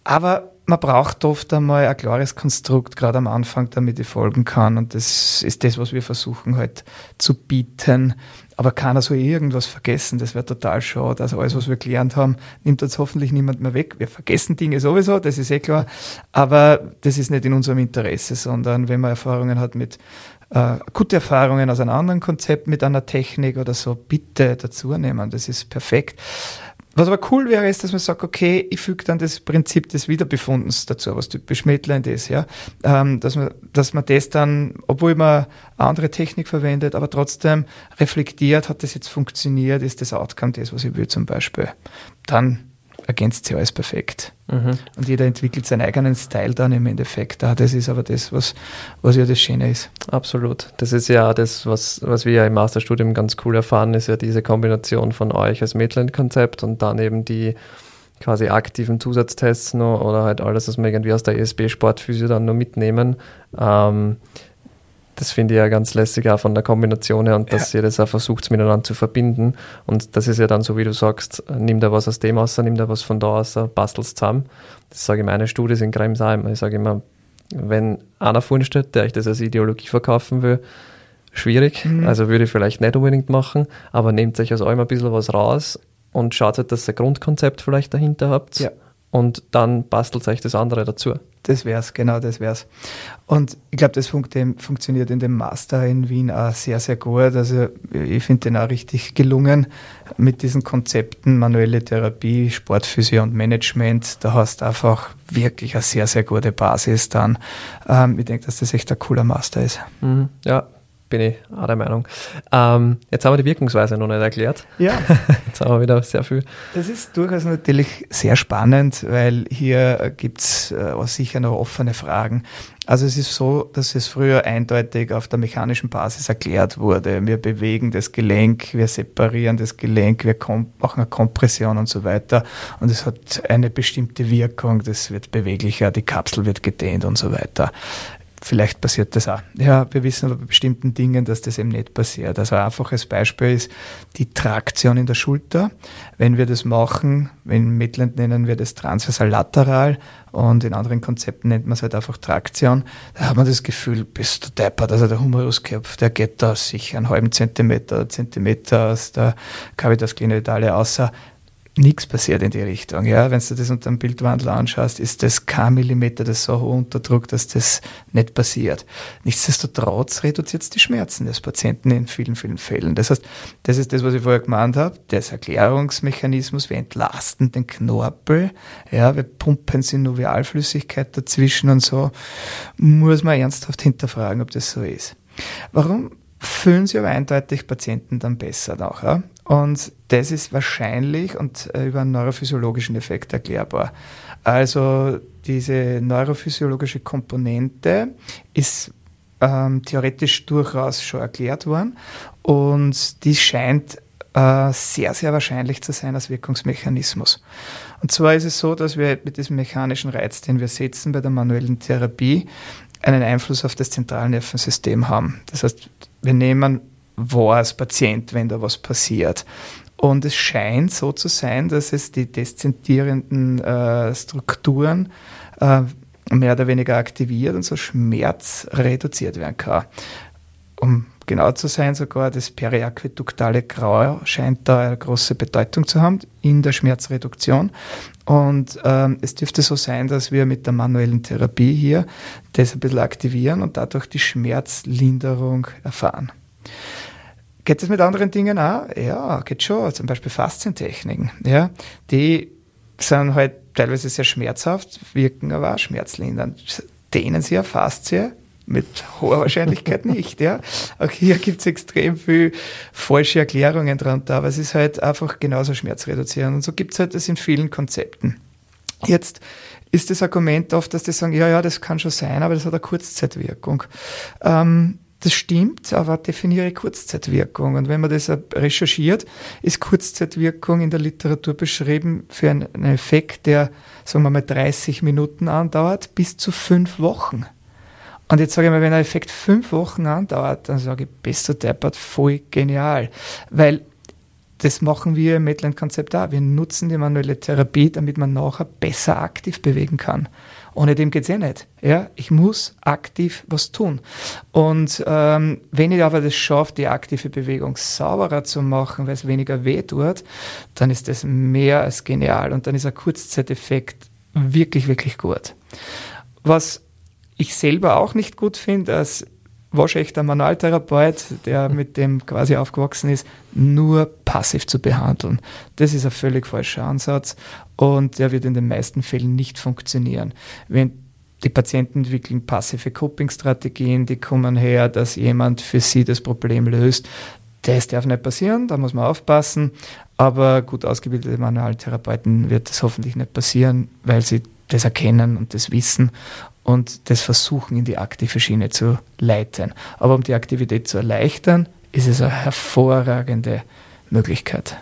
Aber man braucht oft einmal ein klares Konstrukt, gerade am Anfang, damit ich folgen kann. Und das ist das, was wir versuchen halt zu bieten. Aber keiner soll irgendwas vergessen. Das wäre total schade. Also alles, was wir gelernt haben, nimmt uns hoffentlich niemand mehr weg. Wir vergessen Dinge sowieso, das ist eh klar. Aber das ist nicht in unserem Interesse, sondern wenn man Erfahrungen hat mit äh, gute Erfahrungen aus einem anderen Konzept mit einer Technik oder so, bitte dazu nehmen. Das ist perfekt. Was aber cool wäre, ist, dass man sagt, okay, ich füge dann das Prinzip des Wiederbefundens dazu, was typisch Medland ist, ja. Ähm, dass, man, dass man das dann, obwohl man andere Technik verwendet, aber trotzdem reflektiert, hat das jetzt funktioniert, ist das Outcome das, was ich will zum Beispiel. Dann ergänzt sich alles perfekt. Mhm. Und jeder entwickelt seinen eigenen Style dann im Endeffekt. Ah, das ist aber das, was, was ja das Schöne ist. Absolut. Das ist ja das, was, was wir ja im Masterstudium ganz cool erfahren, ist ja diese Kombination von euch als Midland-Konzept und dann eben die quasi aktiven Zusatztests noch oder halt alles, was wir irgendwie aus der ESB-Sportphysio dann nur mitnehmen. Ähm, das finde ich ja ganz lässig auch von der Kombination her und dass ja. ihr das auch versucht miteinander zu verbinden. Und das ist ja dann so, wie du sagst, nimm da was aus dem aus, nimm da was von da aus, bastelst zusammen. Das sage ich meine Studie in Kremsheim. Ich sage immer, wenn einer vorne steht, der euch das als Ideologie verkaufen will, schwierig. Mhm. Also würde ich vielleicht nicht unbedingt machen, aber nehmt euch aus allem ein bisschen was raus und schaut halt, dass ihr ein Grundkonzept vielleicht dahinter habt. Ja und dann bastelt euch das andere dazu. Das wär's, genau, das wär's. Und ich glaube, das fun funktioniert in dem Master in Wien auch sehr, sehr gut. Also ich finde den auch richtig gelungen mit diesen Konzepten manuelle Therapie, Sportphysio und Management. Da hast du einfach wirklich eine sehr, sehr gute Basis dann. Ähm, ich denke, dass das echt ein cooler Master ist. Mhm, ja, bin ich auch der Meinung. Ähm, jetzt haben wir die Wirkungsweise noch nicht erklärt. Ja. jetzt haben wir wieder sehr viel. Das ist durchaus natürlich sehr spannend, weil hier gibt es äh, sicher noch offene Fragen. Also es ist so, dass es früher eindeutig auf der mechanischen Basis erklärt wurde. Wir bewegen das Gelenk, wir separieren das Gelenk, wir machen eine Kompression und so weiter. Und es hat eine bestimmte Wirkung, das wird beweglicher, die Kapsel wird gedehnt und so weiter vielleicht passiert das auch. Ja, wir wissen aber bei bestimmten Dingen, dass das eben nicht passiert. Also ein einfaches Beispiel ist die Traktion in der Schulter. Wenn wir das machen, in Midland nennen wir das transversal lateral und in anderen Konzepten nennt man es halt einfach Traktion, da hat man das Gefühl, bist du deppert. Also der Humeruskopf, der geht da sicher einen halben Zentimeter, Zentimeter aus der Cavitas glenoidale außer nichts passiert in die Richtung. Ja, wenn du das unter dem Bildwandel anschaust, ist das kein Millimeter das so hoch unter Druck, dass das nicht passiert. Nichtsdestotrotz reduziert es die Schmerzen des Patienten in vielen, vielen Fällen. Das heißt, das ist das, was ich vorher gemeint habe, das Erklärungsmechanismus, wir entlasten den Knorpel, ja, wir pumpen Synovialflüssigkeit dazwischen und so, muss man ernsthaft hinterfragen, ob das so ist. Warum fühlen sich aber eindeutig Patienten dann besser nachher? Und das ist wahrscheinlich und äh, über einen neurophysiologischen Effekt erklärbar. Also diese neurophysiologische Komponente ist ähm, theoretisch durchaus schon erklärt worden und die scheint äh, sehr, sehr wahrscheinlich zu sein als Wirkungsmechanismus. Und zwar ist es so, dass wir mit diesem mechanischen Reiz, den wir setzen bei der manuellen Therapie, einen Einfluss auf das Zentralnervensystem haben. Das heißt, wir nehmen war als Patient, wenn da was passiert. Und es scheint so zu sein, dass es die deszentierenden äh, Strukturen äh, mehr oder weniger aktiviert und so Schmerz reduziert werden kann. Um genau zu sein, sogar das periaqueduktale Grau scheint da eine große Bedeutung zu haben in der Schmerzreduktion. Und ähm, es dürfte so sein, dass wir mit der manuellen Therapie hier das ein bisschen aktivieren und dadurch die Schmerzlinderung erfahren. Geht das mit anderen Dingen auch? Ja, geht schon. Zum Beispiel Faszientechniken. Ja, die sind halt teilweise sehr schmerzhaft, wirken aber auch schmerzlindernd. Dehnen sie ja Faszie mit hoher Wahrscheinlichkeit nicht. Ja. Auch hier gibt es extrem viel falsche Erklärungen drunter, aber es ist halt einfach genauso schmerzreduzierend. Und so gibt es halt das in vielen Konzepten. Jetzt ist das Argument oft, dass die sagen, ja, ja, das kann schon sein, aber das hat eine Kurzzeitwirkung. Ähm, Das stimmt, aber definiere Kurzzeitwirkung. Und wenn man das recherchiert, ist Kurzzeitwirkung in der Literatur beschrieben für einen Effekt, der, sagen wir mal, 30 Minuten andauert, bis zu fünf Wochen. Und jetzt sage ich mal, wenn ein Effekt fünf Wochen andauert, dann sage ich, bester Deppert, voll genial. Weil das machen wir im Medland-Konzept auch. Wir nutzen die manuelle Therapie, damit man nachher besser aktiv bewegen kann. Ohne dem geht es eh nicht. Ja? Ich muss aktiv was tun. Und ähm, wenn ich aber das schaffe, die aktive Bewegung sauberer zu machen, weil es weniger weh tut, dann ist das mehr als genial. Und dann ist ein Kurzzeiteffekt wirklich, wirklich gut. Was ich selber auch nicht gut finde, als waschechter Manualtherapeut, der mit dem quasi aufgewachsen ist, nur passiv zu behandeln. Das ist ein völlig falscher Ansatz und der wird in den meisten Fällen nicht funktionieren. Wenn die Patienten entwickeln passive Coping-Strategien, die kommen her, dass jemand für sie das Problem löst. Das darf nicht passieren, da muss man aufpassen. Aber gut ausgebildete Manualtherapeuten wird das hoffentlich nicht passieren, weil sie das erkennen und das wissen und das versuchen in die aktive Schiene zu leiten. Aber um die Aktivität zu erleichtern, ist es eine hervorragende Möglichkeit.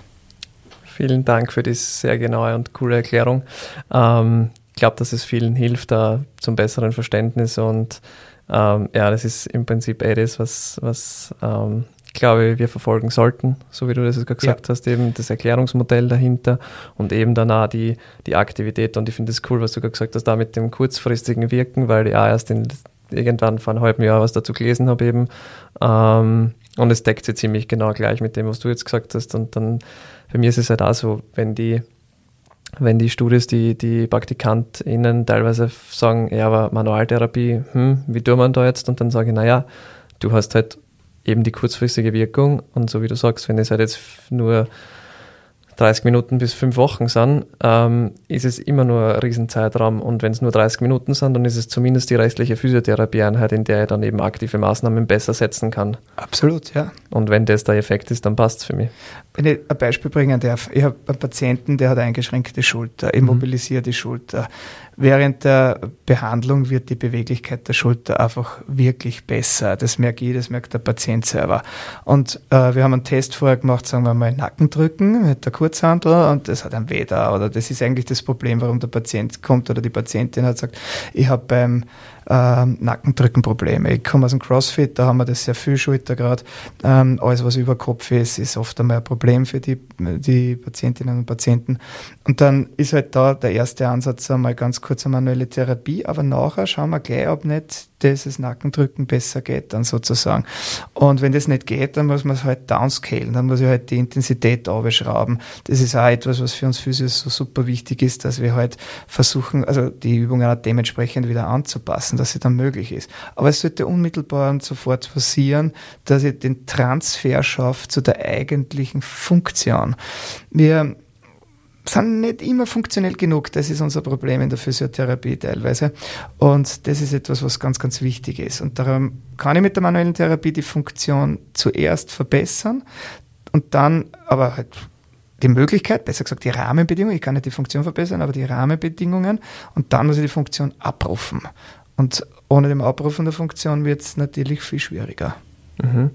Vielen Dank für die sehr genaue und coole Erklärung. Ähm, ich glaube, dass es vielen hilft, da zum besseren Verständnis und ähm, ja, das ist im Prinzip eh das, was, was ähm, glaube, wir verfolgen sollten, so wie du das gerade gesagt ja. hast, eben das Erklärungsmodell dahinter und eben dann auch die, die Aktivität. Und ich finde es cool, was du gerade gesagt hast, da mit dem kurzfristigen Wirken, weil ich auch erst in, irgendwann vor einem halben Jahr was dazu gelesen habe eben. Ähm, und es deckt sich ziemlich genau gleich mit dem, was du jetzt gesagt hast. Und dann, bei mir ist es halt auch so, wenn die, wenn die Studis, die, die PraktikantInnen teilweise sagen, ja, aber Manualtherapie, hm, wie tun wir da jetzt? Und dann sage ich, naja, du hast halt eben die kurzfristige Wirkung. Und so wie du sagst, wenn es halt jetzt nur 30 Minuten bis fünf Wochen sind, ähm, ist es immer nur ein Riesenzeitraum. Und wenn es nur 30 Minuten sind, dann ist es zumindest die restliche Physiotherapieeinheit, in der ich dann eben aktive Maßnahmen besser setzen kann. Absolut, ja. Und wenn das der Effekt ist, dann passt es für mich. Wenn ich ein Beispiel bringen darf, ich habe einen Patienten, der hat eingeschränkte Schulter, immobilisierte mhm. Schulter. Während der Behandlung wird die Beweglichkeit der Schulter einfach wirklich besser. Das merke ich, das merkt der Patient selber. Und äh, wir haben einen Test vorher gemacht, sagen wir mal Nackendrücken mit der Kurzhandel und das hat ein Weh da. Oder das ist eigentlich das Problem, warum der Patient kommt oder die Patientin hat gesagt, ich habe beim ähm, Nackendrückenprobleme. Ich komme aus dem CrossFit, da haben wir das sehr viel Schulter gerade. Ähm, alles, was über Kopf ist, ist oft einmal ein Problem für die, die Patientinnen und Patienten. Und dann ist halt da der erste Ansatz einmal ganz kurz eine manuelle Therapie, aber nachher schauen wir gleich, ob nicht dieses Nackendrücken besser geht, dann sozusagen. Und wenn das nicht geht, dann muss man es halt downscalen, dann muss ich halt die Intensität aufschrauben. Das ist auch etwas, was für uns Physios so super wichtig ist, dass wir halt versuchen, also die Übungen auch dementsprechend wieder anzupassen, dass sie dann möglich ist. Aber es sollte unmittelbar und sofort passieren, dass ich den Transfer schaffe zu der eigentlichen Funktion. Wir sind nicht immer funktionell genug. Das ist unser Problem in der Physiotherapie teilweise. Und das ist etwas, was ganz, ganz wichtig ist. Und darum kann ich mit der manuellen Therapie die Funktion zuerst verbessern und dann aber halt die Möglichkeit, besser gesagt die Rahmenbedingungen, ich kann nicht die Funktion verbessern, aber die Rahmenbedingungen und dann muss ich die Funktion abrufen. Und ohne dem Abrufen der Funktion wird es natürlich viel schwieriger. Mhm.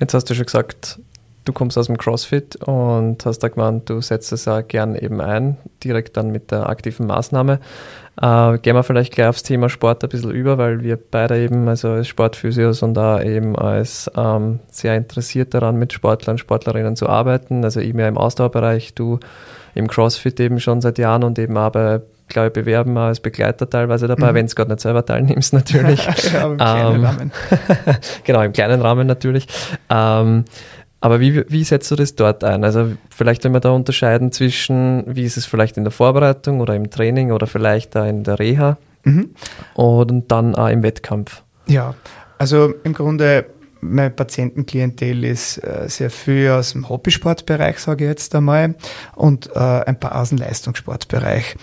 Jetzt hast du schon gesagt, du kommst aus dem CrossFit und hast da gemeint, du setzt es auch gern eben ein, direkt dann mit der aktiven Maßnahme. Äh, gehen wir vielleicht gleich aufs Thema Sport ein bisschen über, weil wir beide eben, also als Sportphysios und da eben als ähm, sehr interessiert daran, mit Sportlern, Sportlerinnen zu arbeiten. Also ich mehr im Ausdauerbereich, du im CrossFit eben schon seit Jahren und eben auch bei glaube ich, bewerben als Begleiter teilweise dabei, mhm. wenn du gerade nicht selber teilnimmst natürlich. ja, im kleinen ähm, Rahmen. genau, im kleinen Rahmen natürlich. Ähm, aber wie, wie setzt du das dort ein? Also vielleicht, wenn wir da unterscheiden zwischen, wie ist es vielleicht in der Vorbereitung oder im Training oder vielleicht da in der Reha mhm. und dann auch im Wettkampf. Ja, also im Grunde mein Patientenklientel ist äh, sehr viel aus dem Hobbysportbereich, sage ich jetzt einmal, und äh, ein paar aus dem Leistungssportbereich.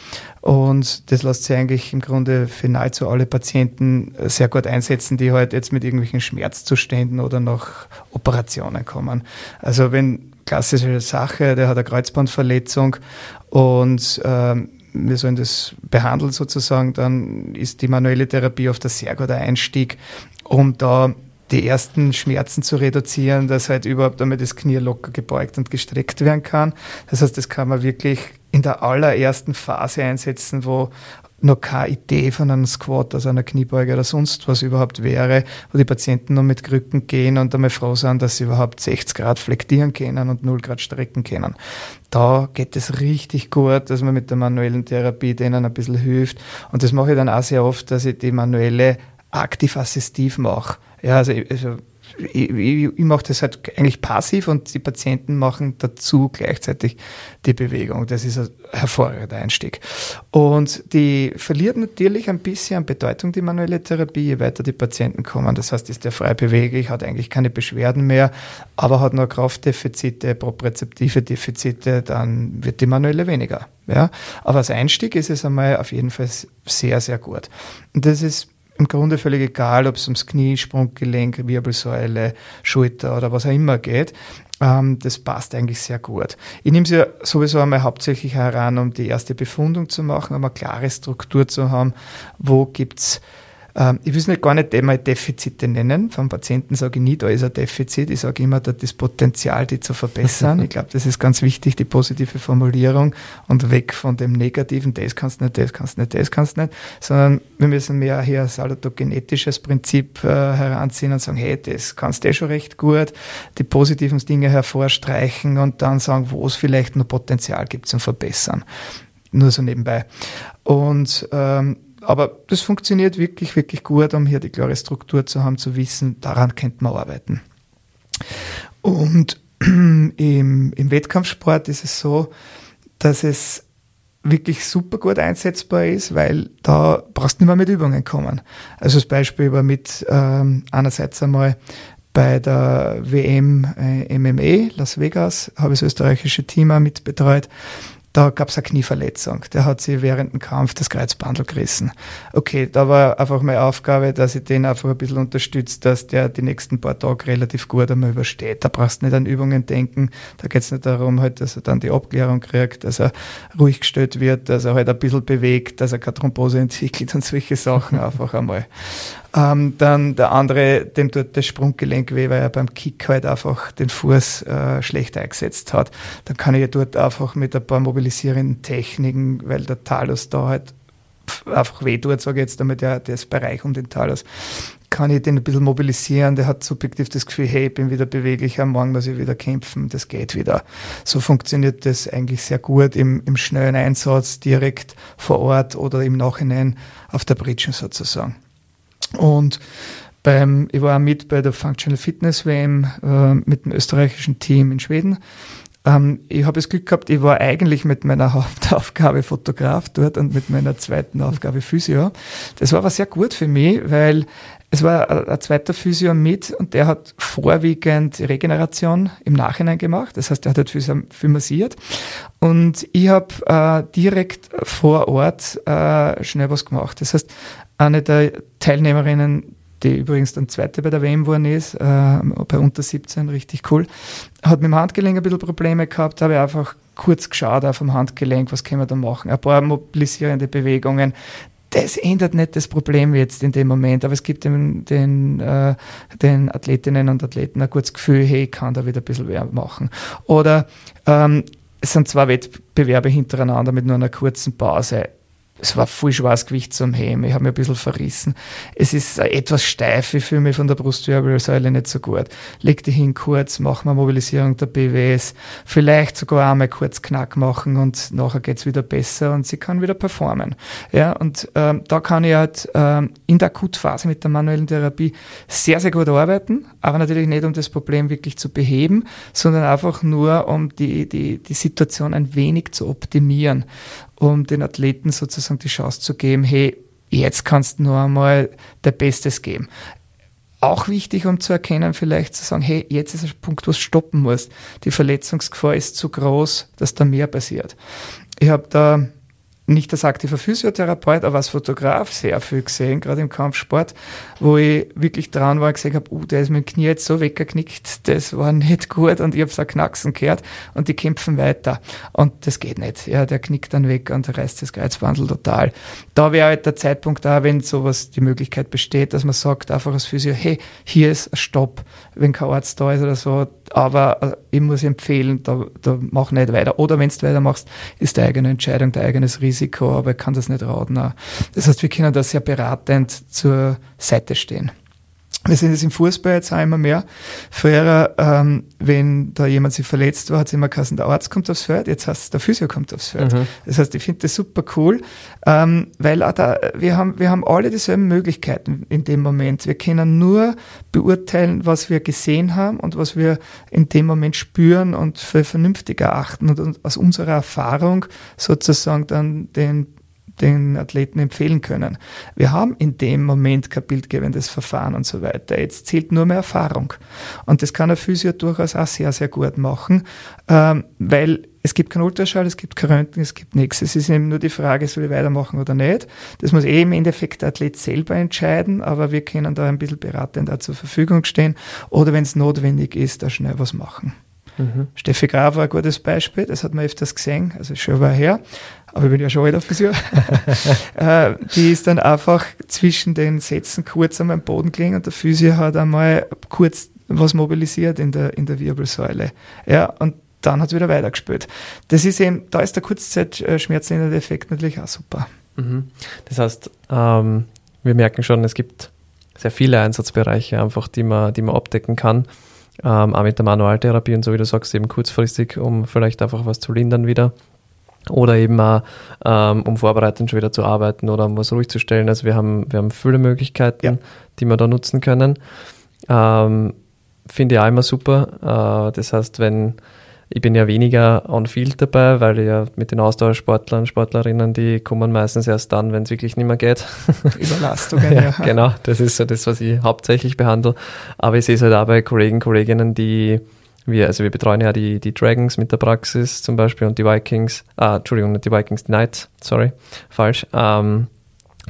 Und das lässt sich eigentlich im Grunde für nahezu alle Patienten äh, sehr gut einsetzen, die halt jetzt mit irgendwelchen Schmerzzuständen oder noch Operationen kommen. Also wenn klassische Sache, der hat eine Kreuzbandverletzung und ähm, wir sollen das behandeln sozusagen, dann ist die manuelle Therapie oft ein sehr guter Einstieg, um da die ersten Schmerzen zu reduzieren, dass halt überhaupt einmal das Knie locker gebeugt und gestreckt werden kann. Das heißt, das kann man wirklich in der allerersten Phase einsetzen, wo noch keine Idee von einem Squat, also einer Kniebeuge oder sonst was überhaupt wäre, wo die Patienten noch mit Krücken gehen und einmal froh sind, dass sie überhaupt 60 Grad flektieren können und 0 Grad strecken können. Da geht es richtig gut, dass man mit der manuellen Therapie denen ein bisschen hilft. Und das mache ich dann auch sehr oft, dass ich die manuelle aktiv-assistiv mache. Ja, also, also ich, ich, mache das halt eigentlich passiv und die Patienten machen dazu gleichzeitig die Bewegung. Das ist ein hervorragender Einstieg. Und die verliert natürlich ein bisschen an Bedeutung, die manuelle Therapie, je weiter die Patienten kommen. Das heißt, ist der frei beweglich, hat eigentlich keine Beschwerden mehr, aber hat noch Kraftdefizite, propriozeptive Defizite, dann wird die manuelle weniger. Ja? Aber als Einstieg ist es einmal auf jeden Fall sehr, sehr gut. Und das ist im Grunde völlig egal, ob es ums Knie, Sprunggelenk, Wirbelsäule, Schulter oder was auch immer geht. Ähm, das passt eigentlich sehr gut. Ich nehme sie sowieso einmal hauptsächlich heran, um die erste Befundung zu machen, um eine klare Struktur zu haben. Wo gibt's ich will es nicht gar nicht einmal Defizite nennen. Vom Patienten sage ich nie, da ist ein Defizit. Ich sage immer, da das Potenzial, die zu verbessern. ich glaube, das ist ganz wichtig, die positive Formulierung und weg von dem Negativen, das kannst du nicht, das kannst du nicht, das kannst du nicht, sondern wir müssen mehr hier ein salutogenetisches Prinzip äh, heranziehen und sagen, hey, das kannst du eh schon recht gut, die positiven Dinge hervorstreichen und dann sagen, wo es vielleicht noch Potenzial gibt zum Verbessern. Nur so nebenbei. Und ähm, aber das funktioniert wirklich, wirklich gut, um hier die klare Struktur zu haben, zu wissen, daran könnte man arbeiten. Und im, im Wettkampfsport ist es so, dass es wirklich super gut einsetzbar ist, weil da brauchst du nicht mehr mit Übungen kommen. Also das Beispiel war mit ähm, einerseits einmal bei der WM äh, MMA Las Vegas, habe ich das österreichische Team auch mit betreut da gab es eine Knieverletzung. Der hat sich während dem Kampf das Kreuzbandel gerissen. Okay, da war einfach meine Aufgabe, dass ich den einfach ein bisschen unterstütze, dass der die nächsten paar Tage relativ gut einmal übersteht. Da brauchst du nicht an Übungen denken. Da geht es nicht darum, halt, dass er dann die Abklärung kriegt, dass er ruhig gestellt wird, dass er halt ein bisschen bewegt, dass er keine Thrombose entwickelt und solche Sachen einfach einmal. Ähm, dann der andere, dem tut das Sprunggelenk weh, weil er beim Kick halt einfach den Fuß äh, schlecht eingesetzt hat. Dann kann ich dort einfach mit ein paar mobilisierenden Techniken, weil der Talus da halt einfach weh tut, sage ich jetzt damit, der, ist Bereich um den Talus, kann ich den ein bisschen mobilisieren, der hat subjektiv das Gefühl, hey, ich bin wieder beweglich, am Morgen muss ich wieder kämpfen, das geht wieder. So funktioniert das eigentlich sehr gut im, im schnellen Einsatz, direkt vor Ort oder im Nachhinein auf der Bridge sozusagen. Und beim, ich war mit bei der Functional Fitness WM äh, mit dem österreichischen Team in Schweden. Ähm, ich habe das Glück gehabt, ich war eigentlich mit meiner Hauptaufgabe Fotograf dort und mit meiner zweiten Aufgabe Physio. Das war aber sehr gut für mich, weil es war ein, zweiter Physio mit und der hat vorwiegend Regeneration im Nachhinein gemacht. Das heißt, er hat halt viel, massiert. Und ich habe äh, direkt vor Ort äh, schnell was gemacht. Das heißt, eine der Teilnehmerinnen, die übrigens dann zweite bei der WM geworden ist, äh, bei unter 17, richtig cool, hat mit dem Handgelenk ein bisschen Probleme gehabt, habe einfach kurz geschaut auf dem Handgelenk, was können wir da machen, ein paar mobilisierende Bewegungen. Das ändert nicht das Problem jetzt in dem Moment, aber es gibt den, den, äh, den Athletinnen und Athleten ein gutes Gefühl, hey, ich kann da wieder ein bisschen mehr machen. Oder ähm, es sind zwei Wettbewerbe hintereinander mit nur einer kurzen Pause es war voll schweres Gewicht zum Heben. Ich habe mir ein bisschen verrissen. Es ist etwas steif. Ich fühle mich von der Brustwirbelsäule nicht so gut. Leg dich hin kurz, mach mal Mobilisierung der BWS. Vielleicht sogar einmal kurz Knack machen und nachher geht's wieder besser und sie kann wieder performen. Ja, und ähm, da kann ich halt ähm, in der Akutphase mit der manuellen Therapie sehr, sehr gut arbeiten. Aber natürlich nicht, um das Problem wirklich zu beheben, sondern einfach nur, um die, die, die Situation ein wenig zu optimieren um den Athleten sozusagen die Chance zu geben, hey, jetzt kannst du nur einmal der Bestes geben. Auch wichtig, um zu erkennen, vielleicht zu sagen, hey, jetzt ist ein Punkt, wo du stoppen musst. Die Verletzungsgefahr ist zu groß, dass da mehr passiert. Ich habe da nicht als aktiver Physiotherapeut, aber als Fotograf sehr viel gesehen, gerade im Kampfsport, wo ich wirklich dran war gesehen habe, uh, der ist mit dem Knie jetzt so weggeknickt, das war nicht gut und ich habe so Knacksen gehört und die kämpfen weiter und das geht nicht. Ja, der knickt dann weg und reißt das Kreuzbandel total. Da wäre halt der Zeitpunkt da, wenn sowas die Möglichkeit besteht, dass man sagt einfach als Physio, hey, hier ist ein Stopp, wenn kein Arzt da ist oder so, aber äh, ich muss empfehlen, da, da mach nicht weiter. Oder wenn du weitermachst, ist deine eigene Entscheidung, dein eigenes Risiko, aber ich kann das nicht raten. Das heißt, wir können da sehr beratend zur Seite stehen. Wir sehen es im Fußball jetzt auch immer mehr. Früher, ähm, wenn da jemand sich verletzt war, hat es immer geheißen, der Arzt kommt aufs Feld, jetzt heißt es, der Physio kommt aufs Feld. Mhm. Das heißt, ich finde das super cool, ähm, weil auch da, wir haben, wir haben alle dieselben Möglichkeiten in dem Moment. Wir können nur beurteilen, was wir gesehen haben und was wir in dem Moment spüren und für vernünftig erachten und, und aus unserer Erfahrung sozusagen dann den den Athleten empfehlen können. Wir haben in dem Moment kein bildgebendes Verfahren und so weiter. Jetzt zählt nur mehr Erfahrung. Und das kann ein Physio durchaus auch sehr, sehr gut machen, ähm, weil es gibt kein Ultraschall, es gibt kein Röntgen, es gibt nichts. Es ist eben nur die Frage, soll ich weitermachen oder nicht. Das muss eh im Endeffekt der Athlet selber entscheiden, aber wir können da ein bisschen beratend da zur Verfügung stehen oder wenn es notwendig ist, da schnell was machen. Mhm. Steffi Graf war ein gutes Beispiel, das hat man öfters gesehen, also schon war her, aber ich bin ja schon alter Friseur. äh, die ist dann einfach zwischen den Sätzen kurz am Boden gelegen und der Physio hat einmal kurz was mobilisiert in der, in der Wirbelsäule. Ja, und dann hat es wieder weitergespielt. Das ist eben, da ist der Kurzzeitschmerzlindernde Effekt natürlich auch super. Mhm. Das heißt, ähm, wir merken schon, es gibt sehr viele Einsatzbereiche einfach, die man, die man abdecken kann ähm, auch mit der Manualtherapie und so, wie du sagst, eben kurzfristig, um vielleicht einfach was zu lindern wieder. Oder eben auch, ähm, um vorbereitend schon wieder zu arbeiten oder um was ruhig zu stellen. Also wir haben, wir haben viele Möglichkeiten, ja. die wir da nutzen können. Ähm, Finde ich auch immer super. Äh, das heißt, wenn ich bin ja weniger on field dabei, weil ja mit den Ausdauersportlern, Sportlerinnen, die kommen meistens erst dann, wenn es wirklich nicht mehr geht. Überlastungen, ja, ja. Genau, das ist so das, was ich hauptsächlich behandle. Aber ich sehe es halt auch bei Kollegen, Kolleginnen, die wir, also wir betreuen ja die, die Dragons mit der Praxis zum Beispiel und die Vikings, ah, Entschuldigung, nicht die Vikings, die Knights, sorry, falsch. Ähm,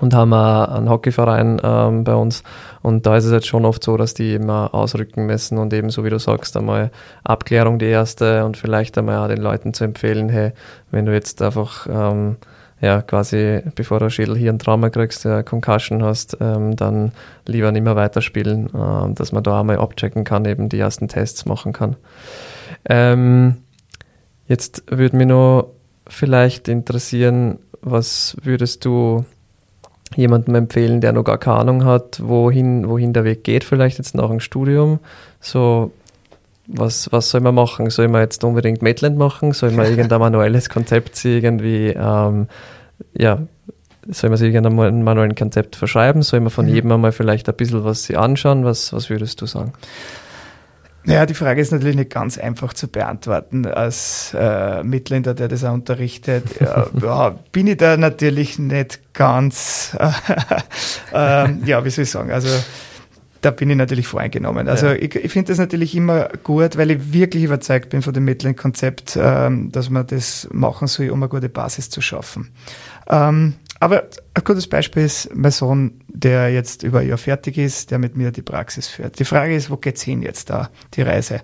und haben einen Hockeyverein ähm, bei uns. Und da ist es jetzt schon oft so, dass die immer ausrücken müssen und eben, so wie du sagst, einmal Abklärung die erste und vielleicht einmal auch den Leuten zu empfehlen, hey, wenn du jetzt einfach ähm, ja, quasi bevor du Schädel hier ein Trauma kriegst, ja, Concussion hast, ähm, dann lieber nicht mehr weiterspielen, äh, dass man da einmal abchecken kann, eben die ersten Tests machen kann. Ähm, jetzt würde mich noch vielleicht interessieren, was würdest du jemandem empfehlen, der noch gar keine Ahnung hat, wohin, wohin der Weg geht, vielleicht jetzt nach dem Studium. So, was, was soll man machen? Soll man jetzt unbedingt Medland machen? Soll man irgendein manuelles Konzept irgendwie, ähm, ja, soll man sich irgendein manuelles Konzept verschreiben? Soll man von mhm. jedem einmal vielleicht ein bisschen was sich anschauen? Was, was würdest du sagen? Naja, die Frage ist natürlich nicht ganz einfach zu beantworten. Als äh, Mitländer, der das auch unterrichtet, ja, bin ich da natürlich nicht ganz, äh, ja, wie soll ich sagen, also da bin ich natürlich voreingenommen. Also ja. ich, ich finde das natürlich immer gut, weil ich wirklich überzeugt bin von dem Midland-Konzept, ähm, dass man das machen soll, um eine gute Basis zu schaffen. Ähm, aber ein gutes Beispiel ist mein Sohn, der jetzt über ein Jahr fertig ist, der mit mir die Praxis führt. Die Frage ist, wo geht's hin jetzt da, die Reise?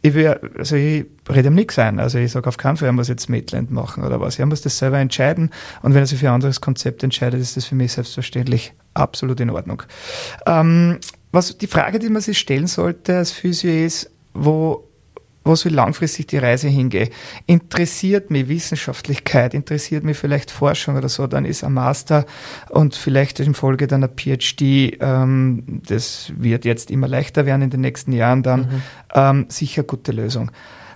Ich will, also ich rede ihm nichts ein. Also ich sage auf keinen Fall, er muss jetzt Midland machen oder was. Er muss das selber entscheiden. Und wenn er sich für ein anderes Konzept entscheidet, ist das für mich selbstverständlich absolut in Ordnung. Ähm, was die Frage, die man sich stellen sollte als Physio ist, wo wo soll langfristig die Reise hingehen? Interessiert mich Wissenschaftlichkeit, interessiert mich vielleicht Forschung oder so, dann ist ein Master und vielleicht in Folge dann ein PhD, ähm, das wird jetzt immer leichter werden in den nächsten Jahren dann, mhm. ähm, sicher gute Lösung.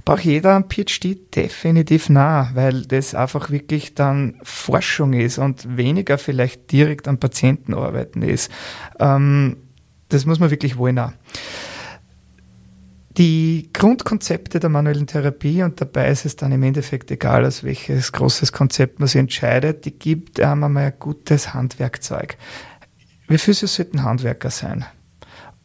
Braucht jeder ein PhD? Definitiv nah, weil das einfach wirklich dann Forschung ist und weniger vielleicht direkt an Patienten arbeiten ist. Ähm, das muss man wirklich wollen. Auch. Die Grundkonzepte der manuellen Therapie, und dabei ist es dann im Endeffekt egal, aus welches großes Konzept man sich entscheidet, die gibt einem einmal ein gutes Handwerkzeug. Wir Physios sollten Handwerker sein.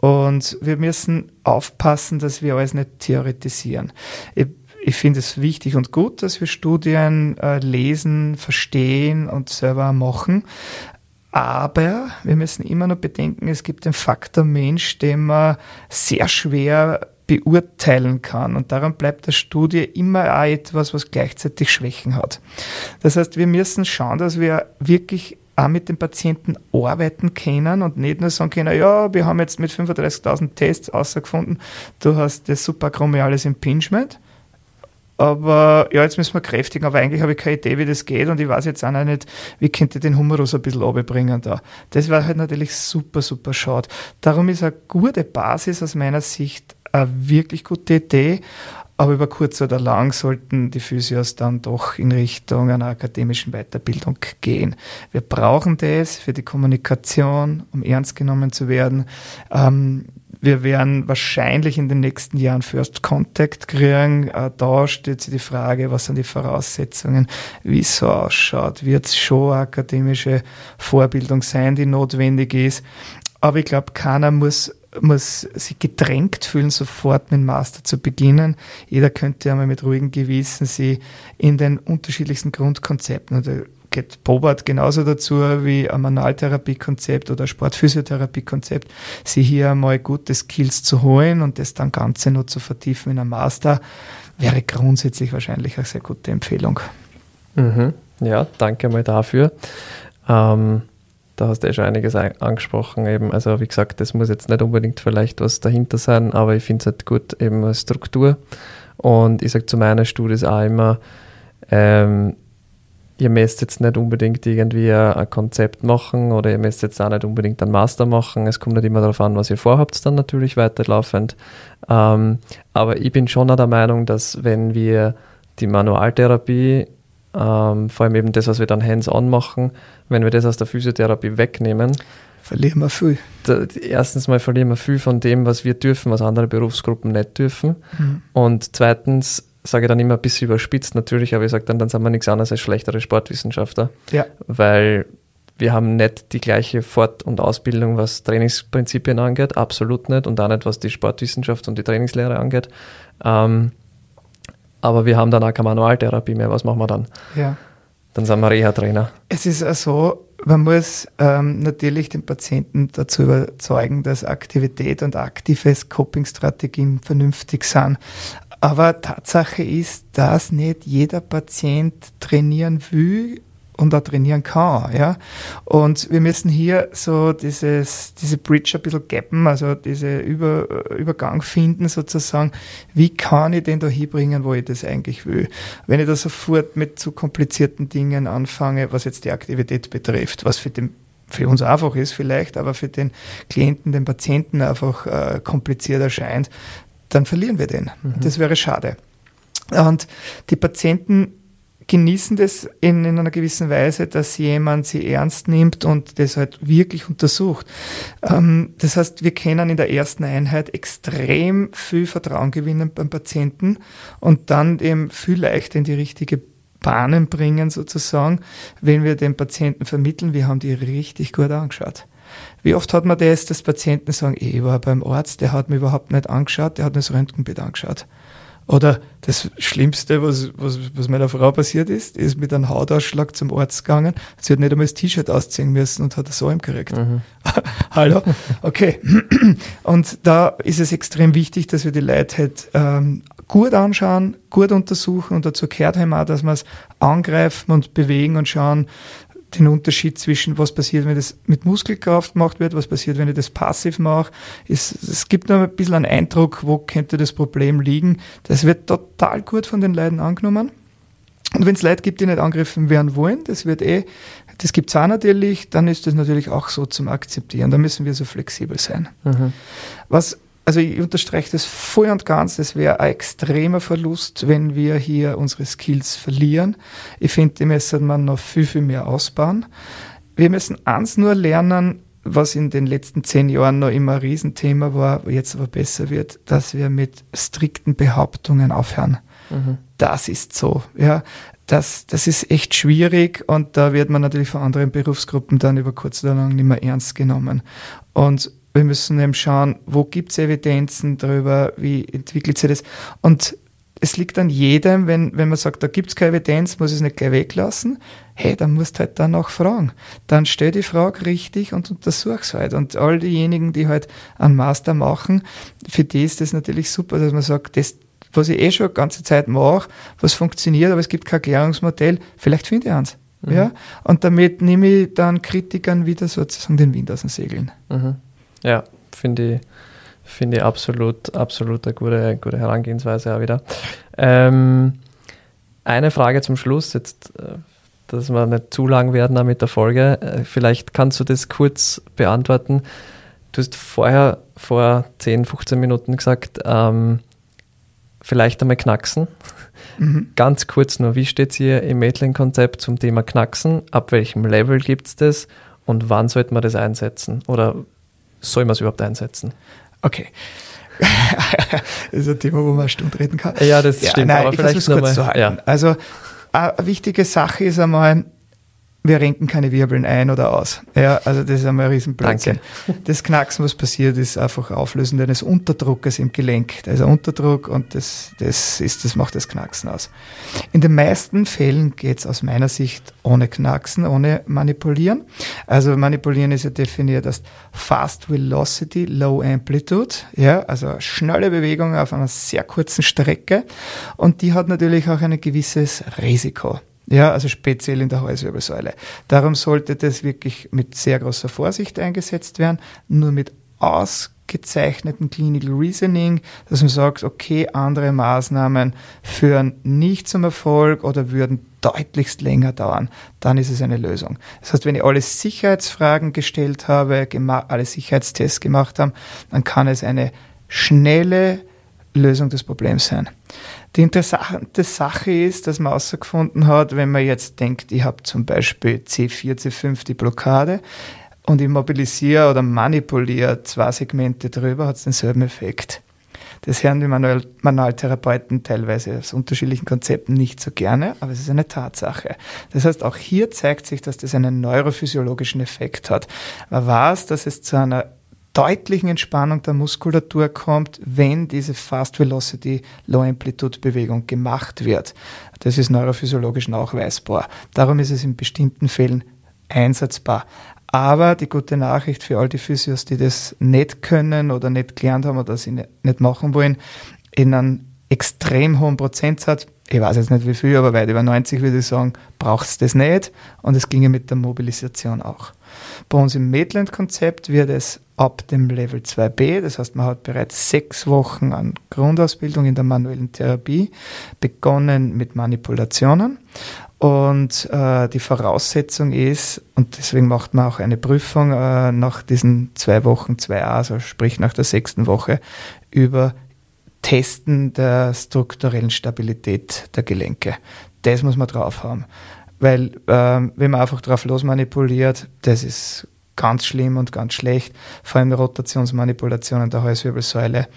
Und wir müssen aufpassen, dass wir alles nicht theoretisieren. Ich ich finde es wichtig und gut, dass wir Studien äh, lesen, verstehen und selber machen. Aber wir müssen immer noch bedenken, es gibt den Faktor Mensch, den man sehr schwer beurteilen kann. Und daran bleibt der Studie immer auch etwas, was gleichzeitig Schwächen hat. Das heißt, wir müssen schauen, dass wir wirklich auch mit den Patienten arbeiten können und nicht nur sagen können, ja, wir haben jetzt mit 35.000 Tests herausgefunden, du hast das superchromiales Impingement, aber ja, jetzt müssen wir kräftigen, aber eigentlich habe ich keine Idee, wie das geht und ich weiß jetzt auch noch nicht, wie könnte ich den Humerus ein bisschen runterbringen da. Das wäre halt natürlich super, super schade. Darum ist eine gute Basis aus meiner Sicht eine wirklich gute Idee. Aber über kurz oder lang sollten die Physios dann doch in Richtung einer akademischen Weiterbildung gehen. Wir brauchen das für die Kommunikation, um ernst genommen zu werden. Ähm, wir werden wahrscheinlich in den nächsten Jahren First Contact kriegen. Äh, da steht sich die Frage, was sind die Voraussetzungen, wie es so ausschaut. Wird es schon akademische Vorbildung sein, die notwendig ist? Aber ich glaube, keiner muss muss sich gedrängt fühlen, sofort mit dem Master zu beginnen. Jeder könnte einmal mit ruhigem Gewissen sie in den unterschiedlichsten Grundkonzepten oder geht Bobart genauso dazu wie ein Manualtherapiekonzept oder Sportphysiotherapiekonzept, sie hier einmal gute Skills zu holen und das dann Ganze noch zu vertiefen in einem Master, wäre grundsätzlich wahrscheinlich eine sehr gute Empfehlung. Mhm. Ja, danke mal dafür. Ähm, da hast du eh schon einiges angesprochen. Eben. Also wie gesagt, das muss jetzt nicht unbedingt vielleicht was dahinter sein, aber ich finde es halt gut, eben als Struktur. Und ich sage zu meiner Studie auch immer, ähm, ihr müsst jetzt nicht unbedingt irgendwie ein Konzept machen oder ihr müsst jetzt auch nicht unbedingt einen Master machen. Es kommt nicht immer darauf an, was ihr vorhabt, dann natürlich weiterlaufend. Ähm, aber ich bin schon der Meinung, dass wenn wir die Manualtherapie ähm, vor allem eben das, was wir dann hands-on machen, wenn wir das aus der Physiotherapie wegnehmen, verlieren wir viel. Da, erstens mal verlieren wir viel von dem, was wir dürfen, was andere Berufsgruppen nicht dürfen. Mhm. Und zweitens sage ich dann immer ein bisschen überspitzt natürlich, aber ich sage dann, dann sind wir nichts anderes als schlechtere Sportwissenschaftler. Ja. Weil wir haben nicht die gleiche Fort- und Ausbildung, was Trainingsprinzipien angeht, absolut nicht, und auch nicht, was die Sportwissenschaft und die Trainingslehre angeht. Ähm, aber wir haben dann auch keine Manualtherapie mehr. Was machen wir dann? Ja. Dann sind wir Reha-Trainer. Es ist auch so, man muss ähm, natürlich den Patienten dazu überzeugen, dass Aktivität und aktive Coping-Strategien vernünftig sind. Aber Tatsache ist, dass nicht jeder Patient trainieren will und auch trainieren kann. Ja? Und wir müssen hier so dieses, diese Bridge ein bisschen gappen, also diese Über, Übergang finden sozusagen. Wie kann ich den da hinbringen, wo ich das eigentlich will? Wenn ich da sofort mit zu komplizierten Dingen anfange, was jetzt die Aktivität betrifft, was für den für uns einfach ist vielleicht, aber für den Klienten, den Patienten einfach äh, kompliziert erscheint, dann verlieren wir den. Mhm. Das wäre schade. Und die Patienten genießen das in, in, einer gewissen Weise, dass jemand sie ernst nimmt und das halt wirklich untersucht. Ähm, das heißt, wir können in der ersten Einheit extrem viel Vertrauen gewinnen beim Patienten und dann eben viel leichter in die richtige Bahnen bringen sozusagen, wenn wir den Patienten vermitteln, wir haben die richtig gut angeschaut. Wie oft hat man das, dass Patienten sagen, ich war beim Arzt, der hat mir überhaupt nicht angeschaut, der hat mir das Röntgenbild angeschaut. Oder das Schlimmste, was, was, was meiner Frau passiert ist, ist mit einem Hautausschlag zum Arzt gegangen. Sie hat nicht einmal das T-Shirt ausziehen müssen und hat das so im gekriegt. Mhm. Hallo? Okay. Und da ist es extrem wichtig, dass wir die Leute halt ähm, gut anschauen, gut untersuchen und dazu gehört halt auch, dass wir es angreifen und bewegen und schauen, den Unterschied zwischen was passiert, wenn das mit Muskelkraft gemacht wird, was passiert, wenn ich das passiv mache. Es, es gibt noch ein bisschen einen Eindruck, wo könnte das Problem liegen. Das wird total gut von den Leuten angenommen. Und wenn es Leute gibt, die nicht angegriffen werden wollen, das wird eh, das gibt es auch natürlich, dann ist das natürlich auch so zum Akzeptieren. Da müssen wir so flexibel sein. Mhm. Was also ich unterstreiche das voll und ganz, es wäre ein extremer Verlust, wenn wir hier unsere Skills verlieren. Ich finde, die müssen man noch viel, viel mehr ausbauen. Wir müssen eins nur lernen, was in den letzten zehn Jahren noch immer ein Riesenthema war, jetzt aber besser wird, dass wir mit strikten Behauptungen aufhören. Mhm. Das ist so, ja. Das, das ist echt schwierig und da wird man natürlich von anderen Berufsgruppen dann über kurz oder lang nicht mehr ernst genommen. Und wir müssen eben schauen, wo gibt es Evidenzen darüber, wie entwickelt sich das. Und es liegt an jedem, wenn, wenn man sagt, da gibt es keine Evidenz, muss ich es nicht gleich weglassen. Hey, dann musst du halt danach fragen. Dann stell die Frage richtig und untersuch's halt. Und all diejenigen, die halt einen Master machen, für die ist das natürlich super, dass man sagt, das, was ich eh schon die ganze Zeit mache, was funktioniert, aber es gibt kein Erklärungsmodell, vielleicht finde ich eins. Mhm. Ja? Und damit nehme ich dann Kritikern wieder sozusagen den Wind aus den Segeln. Mhm. Ja, finde ich, finde ich absolut, absolut eine gute, gute Herangehensweise auch wieder. Ähm, eine Frage zum Schluss, jetzt, äh, dass wir nicht zu lang werden mit der Folge. Äh, vielleicht kannst du das kurz beantworten. Du hast vorher vor 10, 15 Minuten gesagt, ähm, vielleicht einmal knacksen. Mhm. Ganz kurz nur, wie steht es hier im Maitland-Konzept zum Thema Knacksen? Ab welchem Level gibt es das und wann sollte man das einsetzen? Oder soll man es überhaupt einsetzen? Okay. das ist ein Thema, wo man eine Stunde reden kann. Ja, das ja, stimmt. Nein, aber vielleicht kurz mal, zu halten. Ja. Also, eine wichtige Sache ist einmal, wir renken keine Wirbeln ein oder aus. Ja, also das ist einmal ein Riesenblödsinn. Das Knacksen, was passiert, ist einfach Auflösen eines Unterdruckes im Gelenk. Da ist ein Unterdruck und das, das, ist, das macht das Knacksen aus. In den meisten Fällen geht es aus meiner Sicht ohne Knacksen, ohne Manipulieren. Also Manipulieren ist ja definiert als Fast Velocity, Low Amplitude. Ja, also schnelle Bewegung auf einer sehr kurzen Strecke. Und die hat natürlich auch ein gewisses Risiko. Ja, also speziell in der Halswirbelsäule. Darum sollte das wirklich mit sehr großer Vorsicht eingesetzt werden, nur mit ausgezeichnetem Clinical Reasoning, dass man sagt, okay, andere Maßnahmen führen nicht zum Erfolg oder würden deutlichst länger dauern, dann ist es eine Lösung. Das heißt, wenn ich alle Sicherheitsfragen gestellt habe, alle Sicherheitstests gemacht habe, dann kann es eine schnelle Lösung des Problems sein. Die interessante Sache ist, dass man herausgefunden hat, wenn man jetzt denkt, ich habe zum Beispiel C4, C5 die Blockade und ich mobilisiere oder manipuliere zwei Segmente drüber, hat es denselben Effekt. Das hören die Manual Manualtherapeuten teilweise aus unterschiedlichen Konzepten nicht so gerne, aber es ist eine Tatsache. Das heißt, auch hier zeigt sich, dass das einen neurophysiologischen Effekt hat. Man weiß, dass es zu einer deutlichen Entspannung der Muskulatur kommt, wenn diese Fast Velocity Low Amplitude Bewegung gemacht wird. Das ist neurophysiologisch nachweisbar. Darum ist es in bestimmten Fällen einsetzbar. Aber die gute Nachricht für all die Physios, die das nicht können oder nicht gelernt haben oder sie nicht machen wollen, in einem extrem hohen Prozentsatz, ich weiß jetzt nicht wie viel, aber weit über 90 würde ich sagen, braucht es das nicht und es ginge mit der Mobilisation auch. Bei uns im Medland-Konzept wird es ab dem Level 2b, das heißt, man hat bereits sechs Wochen an Grundausbildung in der manuellen Therapie, begonnen mit Manipulationen. Und äh, die Voraussetzung ist, und deswegen macht man auch eine Prüfung äh, nach diesen zwei Wochen 2a, also sprich nach der sechsten Woche, über Testen der strukturellen Stabilität der Gelenke. Das muss man drauf haben. Weil ähm, wenn man einfach drauf losmanipuliert, das ist ganz schlimm und ganz schlecht, vor allem Rotationsmanipulationen der Halswirbelsäule,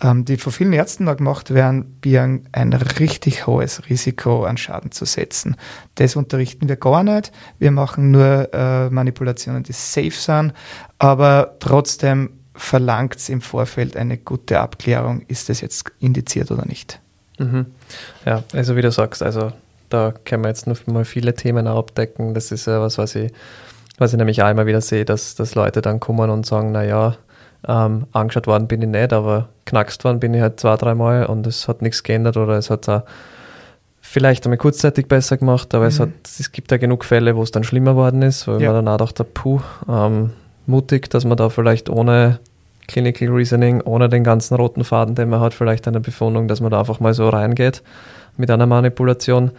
ähm, die von vielen Ärzten noch gemacht werden, birgen ein richtig hohes Risiko an Schaden zu setzen. Das unterrichten wir gar nicht. Wir machen nur äh, Manipulationen, die safe sind, aber trotzdem verlangt es im Vorfeld eine gute Abklärung, ist das jetzt indiziert oder nicht. Mhm. Ja, also wie du sagst, also da können wir jetzt noch mal viele Themen abdecken. Das ist ja was, was ich, was ich nämlich auch immer wieder sehe, dass, dass Leute dann kommen und sagen, naja, ähm, angeschaut worden bin ich nicht, aber knackst worden bin ich halt zwei, dreimal und es hat nichts geändert oder es hat auch vielleicht einmal kurzzeitig besser gemacht, aber mhm. es, hat, es gibt ja genug Fälle, wo es dann schlimmer worden ist, weil ja. man dann auch dachte, puh, ähm, mutig, dass man da vielleicht ohne Clinical Reasoning, ohne den ganzen roten Faden, den man hat, vielleicht eine Befundung, dass man da einfach mal so reingeht mit einer Manipulation.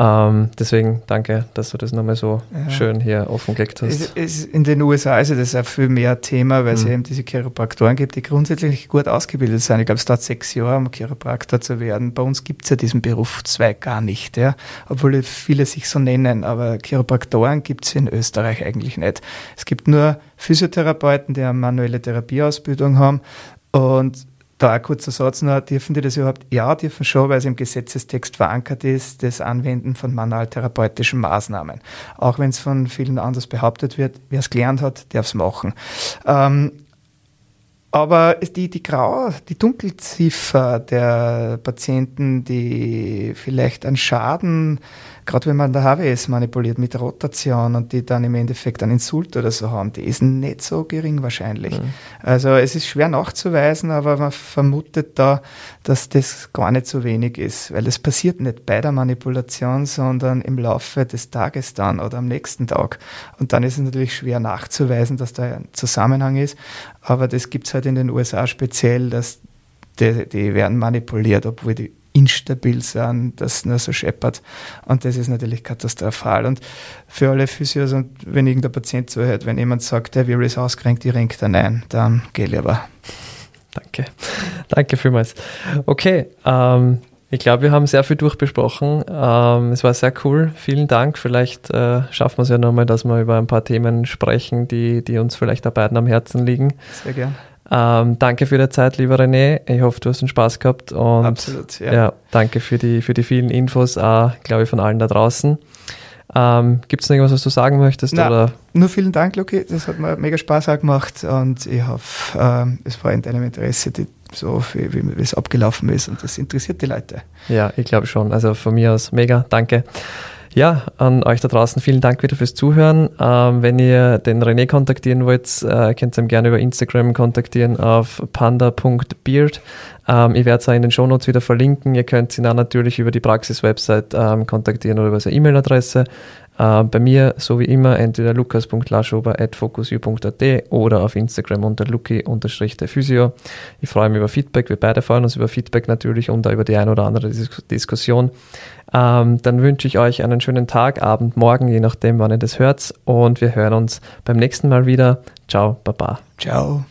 Ähm, deswegen danke, dass du das nochmal so ja. schön hier offengelegt hast. Es, es, in den USA ist das ein viel mehr Thema, weil mhm. es eben diese Chiropraktoren gibt, die grundsätzlich gut ausgebildet sind. Ich glaube, es dauert sechs Jahre, um Chiropraktor zu werden. Bei uns gibt es ja diesen Berufszweig gar nicht, ja? obwohl viele sich so nennen, aber Chiropraktoren gibt es in Österreich eigentlich nicht. Es gibt nur Physiotherapeuten, die eine manuelle Therapieausbildung haben und da ein kurzer Satz noch, dürfen die das überhaupt? Ja, dürfen schon, weil es im Gesetzestext verankert ist, das Anwenden von manualtherapeutischen Maßnahmen. Auch wenn es von vielen anders behauptet wird, wer es gelernt hat, darf es machen. Ähm, Aber die, die Grau, die Dunkelziffer der Patienten, die vielleicht einen Schaden gerade wenn man der HWS manipuliert mit Rotation und die dann im Endeffekt einen Insult oder so haben, die ist nicht so gering wahrscheinlich. Mhm. Also es ist schwer nachzuweisen, aber man vermutet da, dass das gar nicht so wenig ist, weil es passiert nicht bei der Manipulation, sondern im Laufe des Tages dann oder am nächsten Tag. Und dann ist es natürlich schwer nachzuweisen, dass da ein Zusammenhang ist, aber das gibt es halt in den USA speziell, dass die, die werden manipuliert, obwohl die instabil sind, das nur so scheppert. Und das ist natürlich katastrophal. Und für alle Physios und wenn irgendein Patient zuhört, wenn jemand sagt, der Wirbel ist ausgerenkt, die renkt er nein, dann geh lieber. Danke. Danke vielmals. Okay, ähm, ich glaube, wir haben sehr viel durchbesprochen. Ähm, es war sehr cool. Vielen Dank. Vielleicht äh, schaffen wir es ja nochmal, dass wir über ein paar Themen sprechen, die, die uns vielleicht auch beiden am Herzen liegen. Sehr gern. Ähm, danke für die Zeit, lieber René. Ich hoffe, du hast einen Spaß gehabt. Und Absolut, ja. ja danke für die, für die vielen Infos, auch, glaube ich, von allen da draußen. Ähm, Gibt es noch irgendwas, was du sagen möchtest? Na, oder? Nur vielen Dank, Luki. Das hat mir mega Spaß gemacht und ich hoffe, ähm, es war in deinem Interesse, die, so wie, wie es abgelaufen ist und das interessiert die Leute. Ja, ich glaube schon. Also von mir aus mega, danke. Ja, an euch da draußen vielen Dank wieder fürs Zuhören. Ähm, wenn ihr den René kontaktieren wollt, äh, könnt ihr ihn gerne über Instagram kontaktieren auf panda.beard. Ähm, ich werde es auch in den Shownotes wieder verlinken. Ihr könnt ihn auch natürlich über die Praxis-Website ähm, kontaktieren oder über seine E-Mail-Adresse. Äh, bei mir, so wie immer, entweder lukas.laschober.fokusu.at oder auf Instagram unter luki-physio. Ich freue mich über Feedback. Wir beide freuen uns über Feedback natürlich und auch über die ein oder andere Dis Diskussion. Ähm, dann wünsche ich euch einen schönen Tag, Abend, Morgen, je nachdem, wann ihr das hört. Und wir hören uns beim nächsten Mal wieder. Ciao, Baba. Ciao.